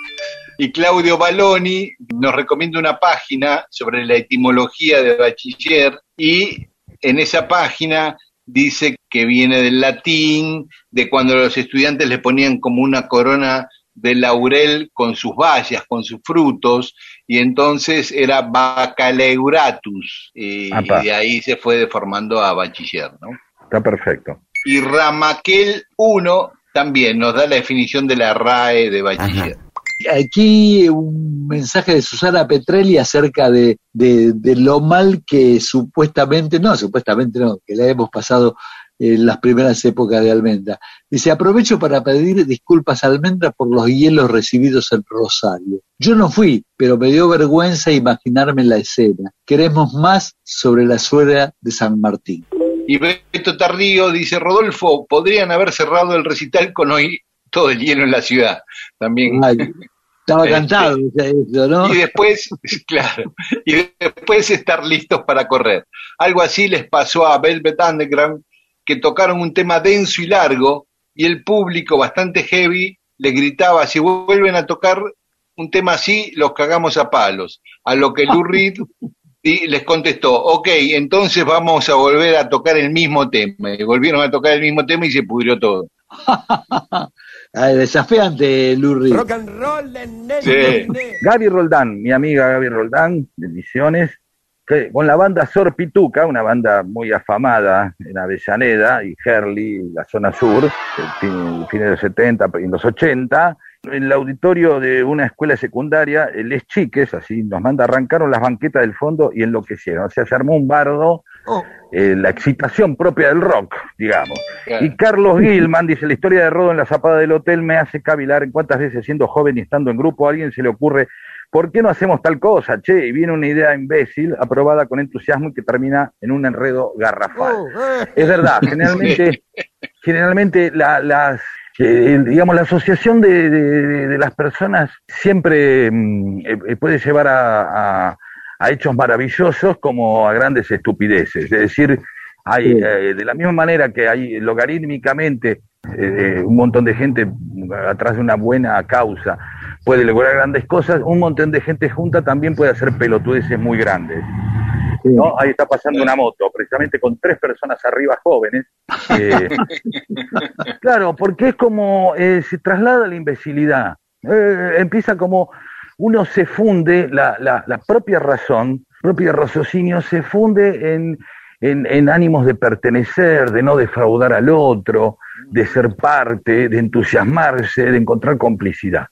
Y Claudio Baloni nos recomienda una página sobre la etimología de bachiller y en esa página dice que viene del latín, de cuando los estudiantes le ponían como una corona de laurel con sus bayas, con sus frutos, y entonces era bacaleuratus, y, de ahí se fue deformando a bachiller, ¿no? Está perfecto. Y Ramaquel 1 también nos da la definición de la RAE de bachiller. Aquí un mensaje de Susana Petrelli acerca de, de, lo mal que supuestamente, no, supuestamente no, que la hemos pasado en las primeras épocas de Almendra. Dice, aprovecho para pedir disculpas a Almendra por los hielos recibidos en Rosario. Yo no fui, pero me dio vergüenza imaginarme la escena. Queremos más sobre la suegra de San Martín. Y Beto Tardío dice, Rodolfo, podrían haber cerrado el recital con hoy todo el hielo en la ciudad. También. Ay, estaba Este, cantado o sea, eso, ¿no? Y después, claro, y después estar listos para correr. Algo así les pasó a Velvet Underground, que tocaron un tema denso y largo, y el público, bastante heavy, le gritaba, si vuelven a tocar un tema así, los cagamos a palos. A lo que Lou Reed y les contestó, ok, entonces vamos a volver a tocar el mismo tema. Y volvieron a tocar el mismo tema y se pudrió todo. Ay, desafiante, Lurri. Rock and roll, nene, Sí. nene. Gaby Roldán, mi amiga Gaby Roldán, de Misiones, que con la banda Sor Pituca, una banda muy afamada en Avellaneda y Herli, la zona sur, fin- fines de los 70 y en los 80, en el auditorio de una escuela secundaria, Les Chiques, así nos manda, arrancaron las banquetas del fondo y enloquecieron. O sea, se armó un bardo, Oh, eh, la excitación propia del rock, digamos. Y Carlos Gilman dice, la historia de Rodo en la zapada del hotel me hace cavilar en cuántas veces siendo joven y estando en grupo a alguien se le ocurre, ¿por qué no hacemos tal cosa? Che, y viene una idea imbécil, aprobada con entusiasmo y que termina en un enredo garrafal. oh, eh. Es verdad, generalmente, generalmente la, las, eh, digamos, la asociación de, de- las personas siempre mm, eh, eh, puede llevar a, a- a hechos maravillosos como a grandes estupideces. Es decir, hay, Sí. eh, de la misma manera que hay logarítmicamente un montón de gente atrás de una buena causa puede lograr grandes cosas, un montón de gente junta también puede hacer pelotudeces muy grandes. ¿No? Ahí está pasando una moto, precisamente con tres personas arriba jóvenes. eh, claro, porque es como eh, se traslada la imbecilidad. Eh, empieza como uno se funde, la, la, la propia razón, propio raciocinio se funde en, en, en ánimos de pertenecer, de no defraudar al otro, de ser parte, de entusiasmarse, de encontrar complicidad.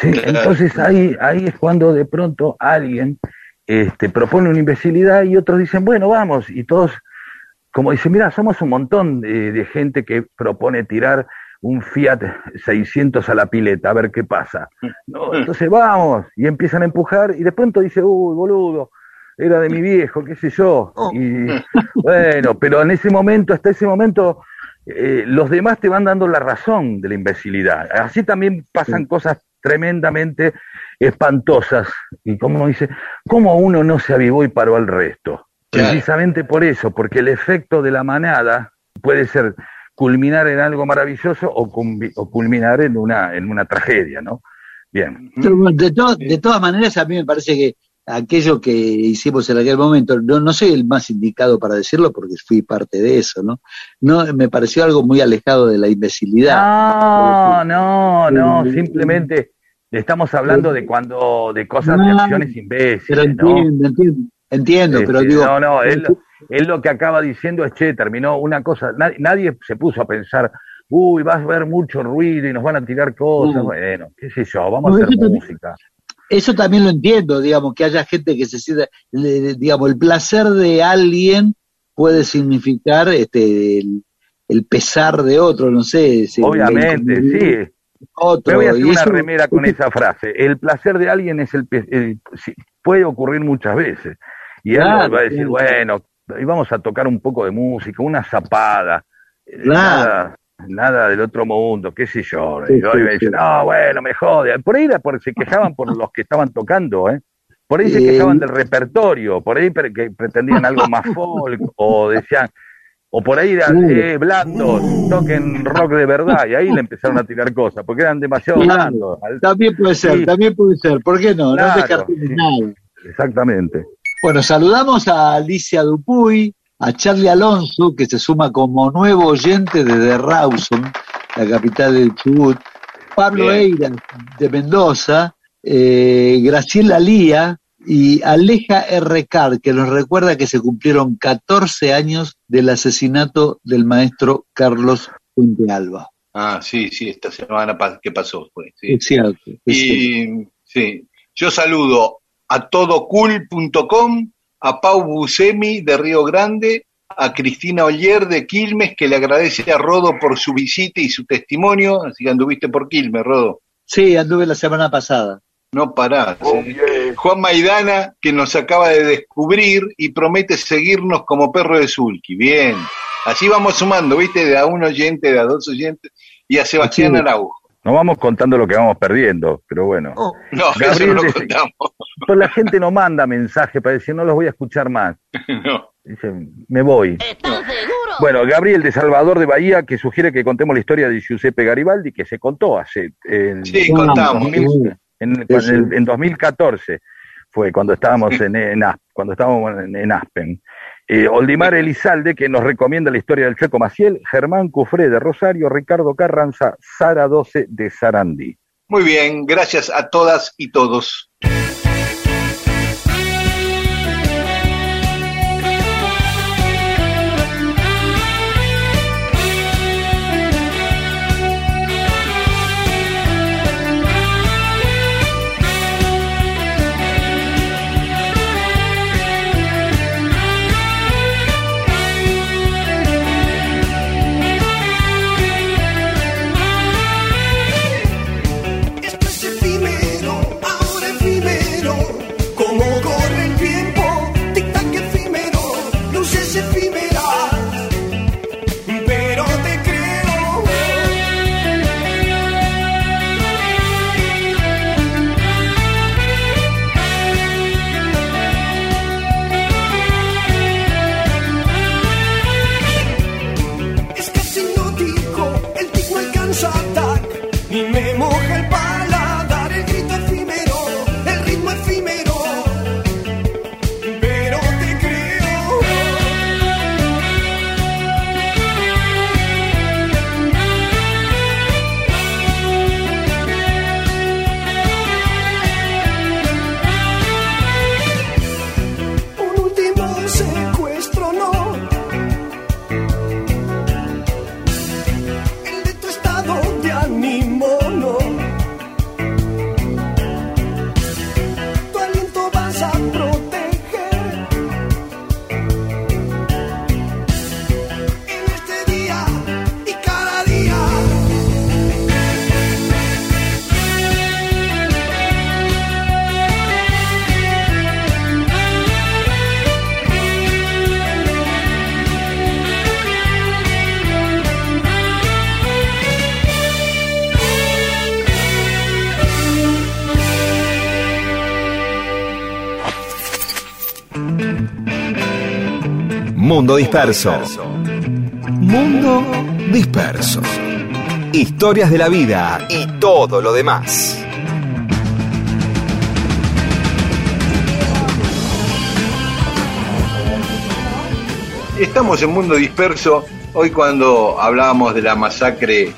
¿sí? Entonces ahí, ahí es cuando de pronto alguien este, propone una imbecilidad y otros dicen, bueno, vamos, y todos, como dicen, mira, somos un montón de, de gente que propone tirar un Fiat 600 a la pileta, a ver qué pasa. No, entonces vamos, y empiezan a empujar, y de pronto dice, uy, boludo, era de mi viejo, qué sé yo. Y bueno, pero en ese momento, hasta ese momento, eh, los demás te van dando la razón de la imbecilidad. Así también pasan cosas tremendamente espantosas. Y como uno dice, ¿cómo uno no se avivó y paró al resto? Claro. Precisamente por eso, porque el efecto de la manada puede ser culminar en algo maravilloso o, culminar en una, en una tragedia, ¿no? Bien. De, to- de todas maneras, a mí me parece que aquello que hicimos en aquel momento, no, no soy el más indicado para decirlo porque fui parte de eso, ¿no? No, me pareció algo muy alejado de la imbecilidad. No, no, no, simplemente estamos hablando de cuando, de cosas, de acciones Pero imbéciles, ¿no? entiendo, entiendo, entiendo, pero Este, digo, no, no, él, él lo que acaba diciendo es, che, terminó una cosa, nadie, nadie se puso a pensar, uy, vas a ver mucho ruido y nos van a tirar cosas, No. bueno, qué sé yo, vamos a hacer eso también- música. eso también lo entiendo, digamos, que haya gente que se sienta, digamos, el placer de alguien puede significar este el, el pesar de otro, no sé. Obviamente, el- sí. Otro, Me voy a hacer y una eso- remera con esa frase. El placer de alguien es el, el- puede ocurrir muchas veces. Y él Claro, va a decir, bueno, y vamos a tocar un poco de música, una zapada, eh, Claro. nada, nada del otro mundo, qué sé yo. Sí, y hoy sí, me dicen, sí. no, bueno, me jode. Por ahí era por, se quejaban por los que estaban tocando, ¿eh? Por ahí se quejaban del repertorio, por ahí pre- que pretendían algo más folk, o decían, o por ahí eran eh, blandos, toquen rock de verdad, y ahí le empezaron a tirar cosas, porque eran demasiado blandos. También puede ser, Sí. también puede ser. ¿Por qué no? Claro, no descartemos sí. nada. Exactamente. Bueno, saludamos a Alicia Dupuy, a Charlie Alonso, que se suma como nuevo oyente desde Rawson, la capital del Chubut, Pablo Bien. Eira, de Mendoza, eh, Graciela Lía y Aleja R. Carr, que nos recuerda que se cumplieron 14 años del asesinato del maestro Carlos Puente Alba. Ah, sí, sí, esta semana pa- que pasó fue. sí. Es cierto. es cierto. Y sí, yo saludo a todocool.com, a Pau Busemi de Río Grande, a Cristina Oller de Quilmes, que le agradece a Rodo por su visita y su testimonio, así que anduviste por Quilmes, Rodo. Sí, anduve la semana pasada. No parás. ¿eh? Juan Maidana, que nos acaba de descubrir y promete seguirnos como perro de Zulki. Bien. Así vamos sumando, ¿viste? De a un oyente, de a dos oyentes, y a Sebastián Sí. Araujo. No vamos contando lo que vamos perdiendo, pero bueno. No, Gabriel eso no lo contamos. Pues la gente no manda mensaje para decir, no los voy a escuchar más. No. Dice, me voy. Bueno, Gabriel de Salvador de Bahía, que sugiere que contemos la historia de Giuseppe Garibaldi, que se contó hace... En, Sí, contamos. 2000, en, Sí, sí. en- en 2014 fue cuando estábamos en, en cuando estábamos en, en Aspen. Eh, Oldimar Elizalde, que nos recomienda la historia del Checo Maciel, Germán Cufré de Rosario, Ricardo Carranza, Sara 12 de Sarandí. Muy bien, gracias a todas y todos. Mundo Disperso. Mundo Disperso. Historias de la vida y todo lo demás. Estamos en Mundo Disperso. Hoy cuando hablábamos de la masacre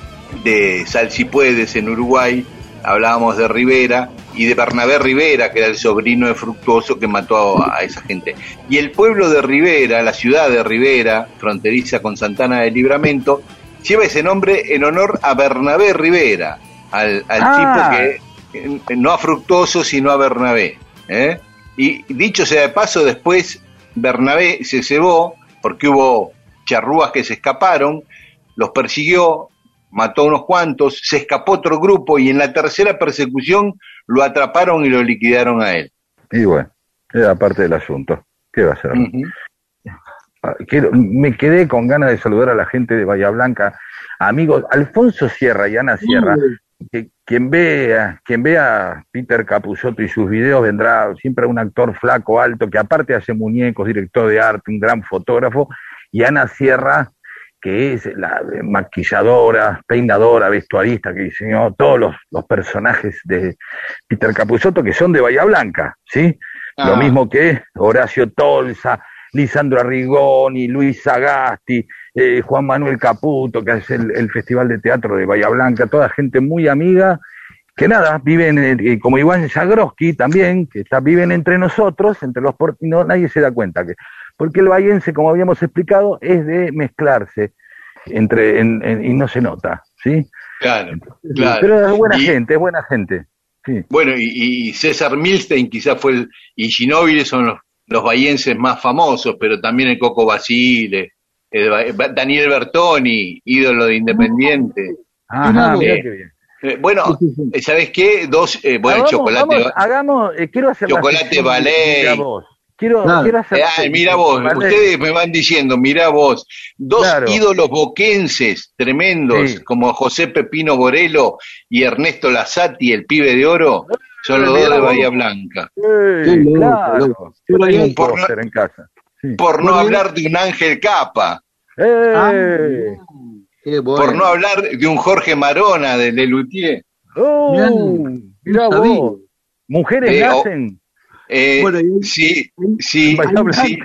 de Salsipuedes en Uruguay, hablábamos de Rivera y de Bernabé Rivera, que era el sobrino de Fructuoso que mató a, a esa gente. Y el pueblo de Rivera, la ciudad de Rivera, fronteriza con Santana de Libramento, lleva ese nombre en honor a Bernabé Rivera, al, al Ah. tipo que, no a Fructuoso, sino a Bernabé. ¿eh? Y dicho sea de paso, después Bernabé se cebó porque hubo charrúas que se escaparon, los persiguió, mató a unos cuantos, se escapó otro grupo y en la tercera persecución lo atraparon y lo liquidaron a él. Y bueno, era parte del asunto. ¿Qué va a ser? Ah, quiero- me quedé con ganas de saludar a la gente de Bahía Blanca, amigos, Alfonso Sierra y Ana Sierra, que quien vea, quien vea Peter Capusotto y sus videos vendrá siempre un actor flaco, alto, que aparte hace muñecos, director de arte, un gran fotógrafo, y Ana Sierra, que es la maquilladora, peinadora, vestuarista, que diseñó todos los, los personajes de Peter Capusotto, que son de Bahía Blanca, ¿sí? Ah. Lo mismo que Horacio Tolsa, Lisandro Arrigoni, Luis Sagasti, eh, Juan Manuel Caputo, que hace el, el Festival de Teatro de Bahía Blanca, toda gente muy amiga, que nada, viven, eh, como Iván Zagroski también, que está, viven entre nosotros, entre los portinos, nadie se da cuenta que, porque el bahiense, como habíamos explicado, es de mezclarse entre, en- en- y no se nota, ¿sí? Claro, claro. Pero es buena Y- gente, es buena gente. Sí. Bueno, y, y César Milstein quizás fue el, y Ginóbili son los, los bahienses más famosos, pero también el Coco Basile, el Daniel Bertoni, ídolo de Independiente. Ajá, Eh, mirá qué bien. Eh, bueno, eh, ¿sabes qué? Dos, eh, bueno, Hagamos- chocolate. vamos, hagamos, eh, quiero hacer la Chocolate Ballet. Quiero, Claro. quiero hacer sección mira vos, ustedes me van diciendo, mira vos, dos Claro. ídolos boquenses tremendos Sí. como José Pepino Borelo y Ernesto Lazati, el pibe de oro, son los dos de. Bahía Blanca. Eh, claro. Yo Por póster en casa. Sí. Por no hablar de un Ángel Capa, Eh, Ah, qué bueno. por no hablar de un Jorge Marona de Lelutier. oh, Mirá, vos. Mujeres Eh, o- nacen Eh, Bueno, y- sí, sí, sí.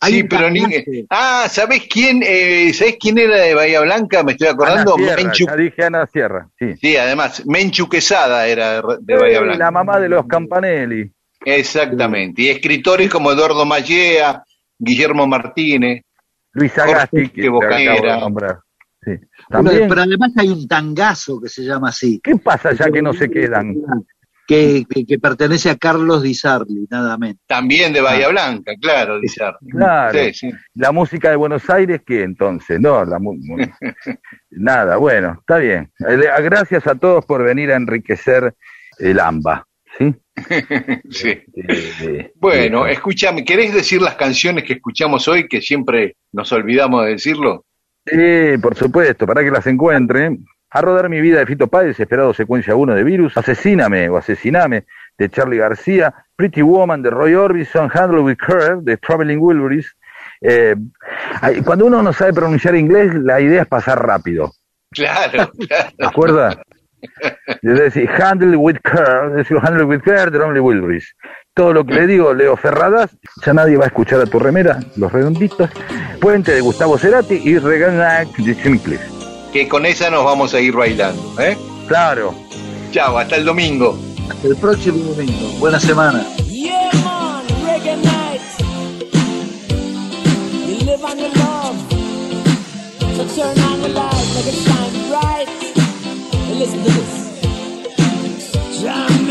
Hay pero ni... Ah, ¿sabés quién, eh, ¿sabés quién era de Bahía Blanca? Me estoy Ana acordando. Sierra, Menchu, ya dije Ana Sierra. Sí. sí, además, Menchu Quesada era de, Bahía Blanca. la mamá de los Campanelli. Exactamente. Y escritores como Eduardo Mallea, Guillermo Martínez. Luis Sagasti, Jorge que nombrar. Sí. Pero además hay un tangazo que se llama así. ¿qué pasa ya que no se quedan? Que, que, que pertenece a Carlos Di Sarli, nada menos. También de Bahía Blanca, claro, dice Arne. Claro. Sí, sí. La música de Buenos Aires, ¿qué entonces? No, la nada, bueno, está bien. Eh, Gracias a todos por venir a enriquecer el AMBA, ¿sí? Sí. Eh, eh, Bueno, eh, escúchame, ¿querés decir las canciones que escuchamos hoy, que siempre nos olvidamos de decirlo? Sí, por supuesto, para que las encuentren. A rodar mi vida de Fito Páez, esperado secuencia 1 de Virus, Asesíname o Asesiname de Charlie García, Pretty Woman de Roy Orbison, Handle with Care de Traveling Wilburys. Eh, cuando uno no sabe pronunciar inglés, la idea es pasar rápido. Claro, claro. ¿Te acuerdas? Es decir, handle with care, es decir, handle with care de Lonely Wilburys. Todo lo que le digo, Leo Ferradas, ya nadie va a escuchar a tu remera, los redonditos. Puente de Gustavo Cerati y Reganac de Jimmy Cliff. Que con esa nos vamos a ir bailando. ¿eh? Claro. Chao, hasta el domingo. Hasta el próximo domingo. Buena semana. Yeah, man, reggae night. You live on your love. So turn on the light, make it shine bright. And listen to this. Jam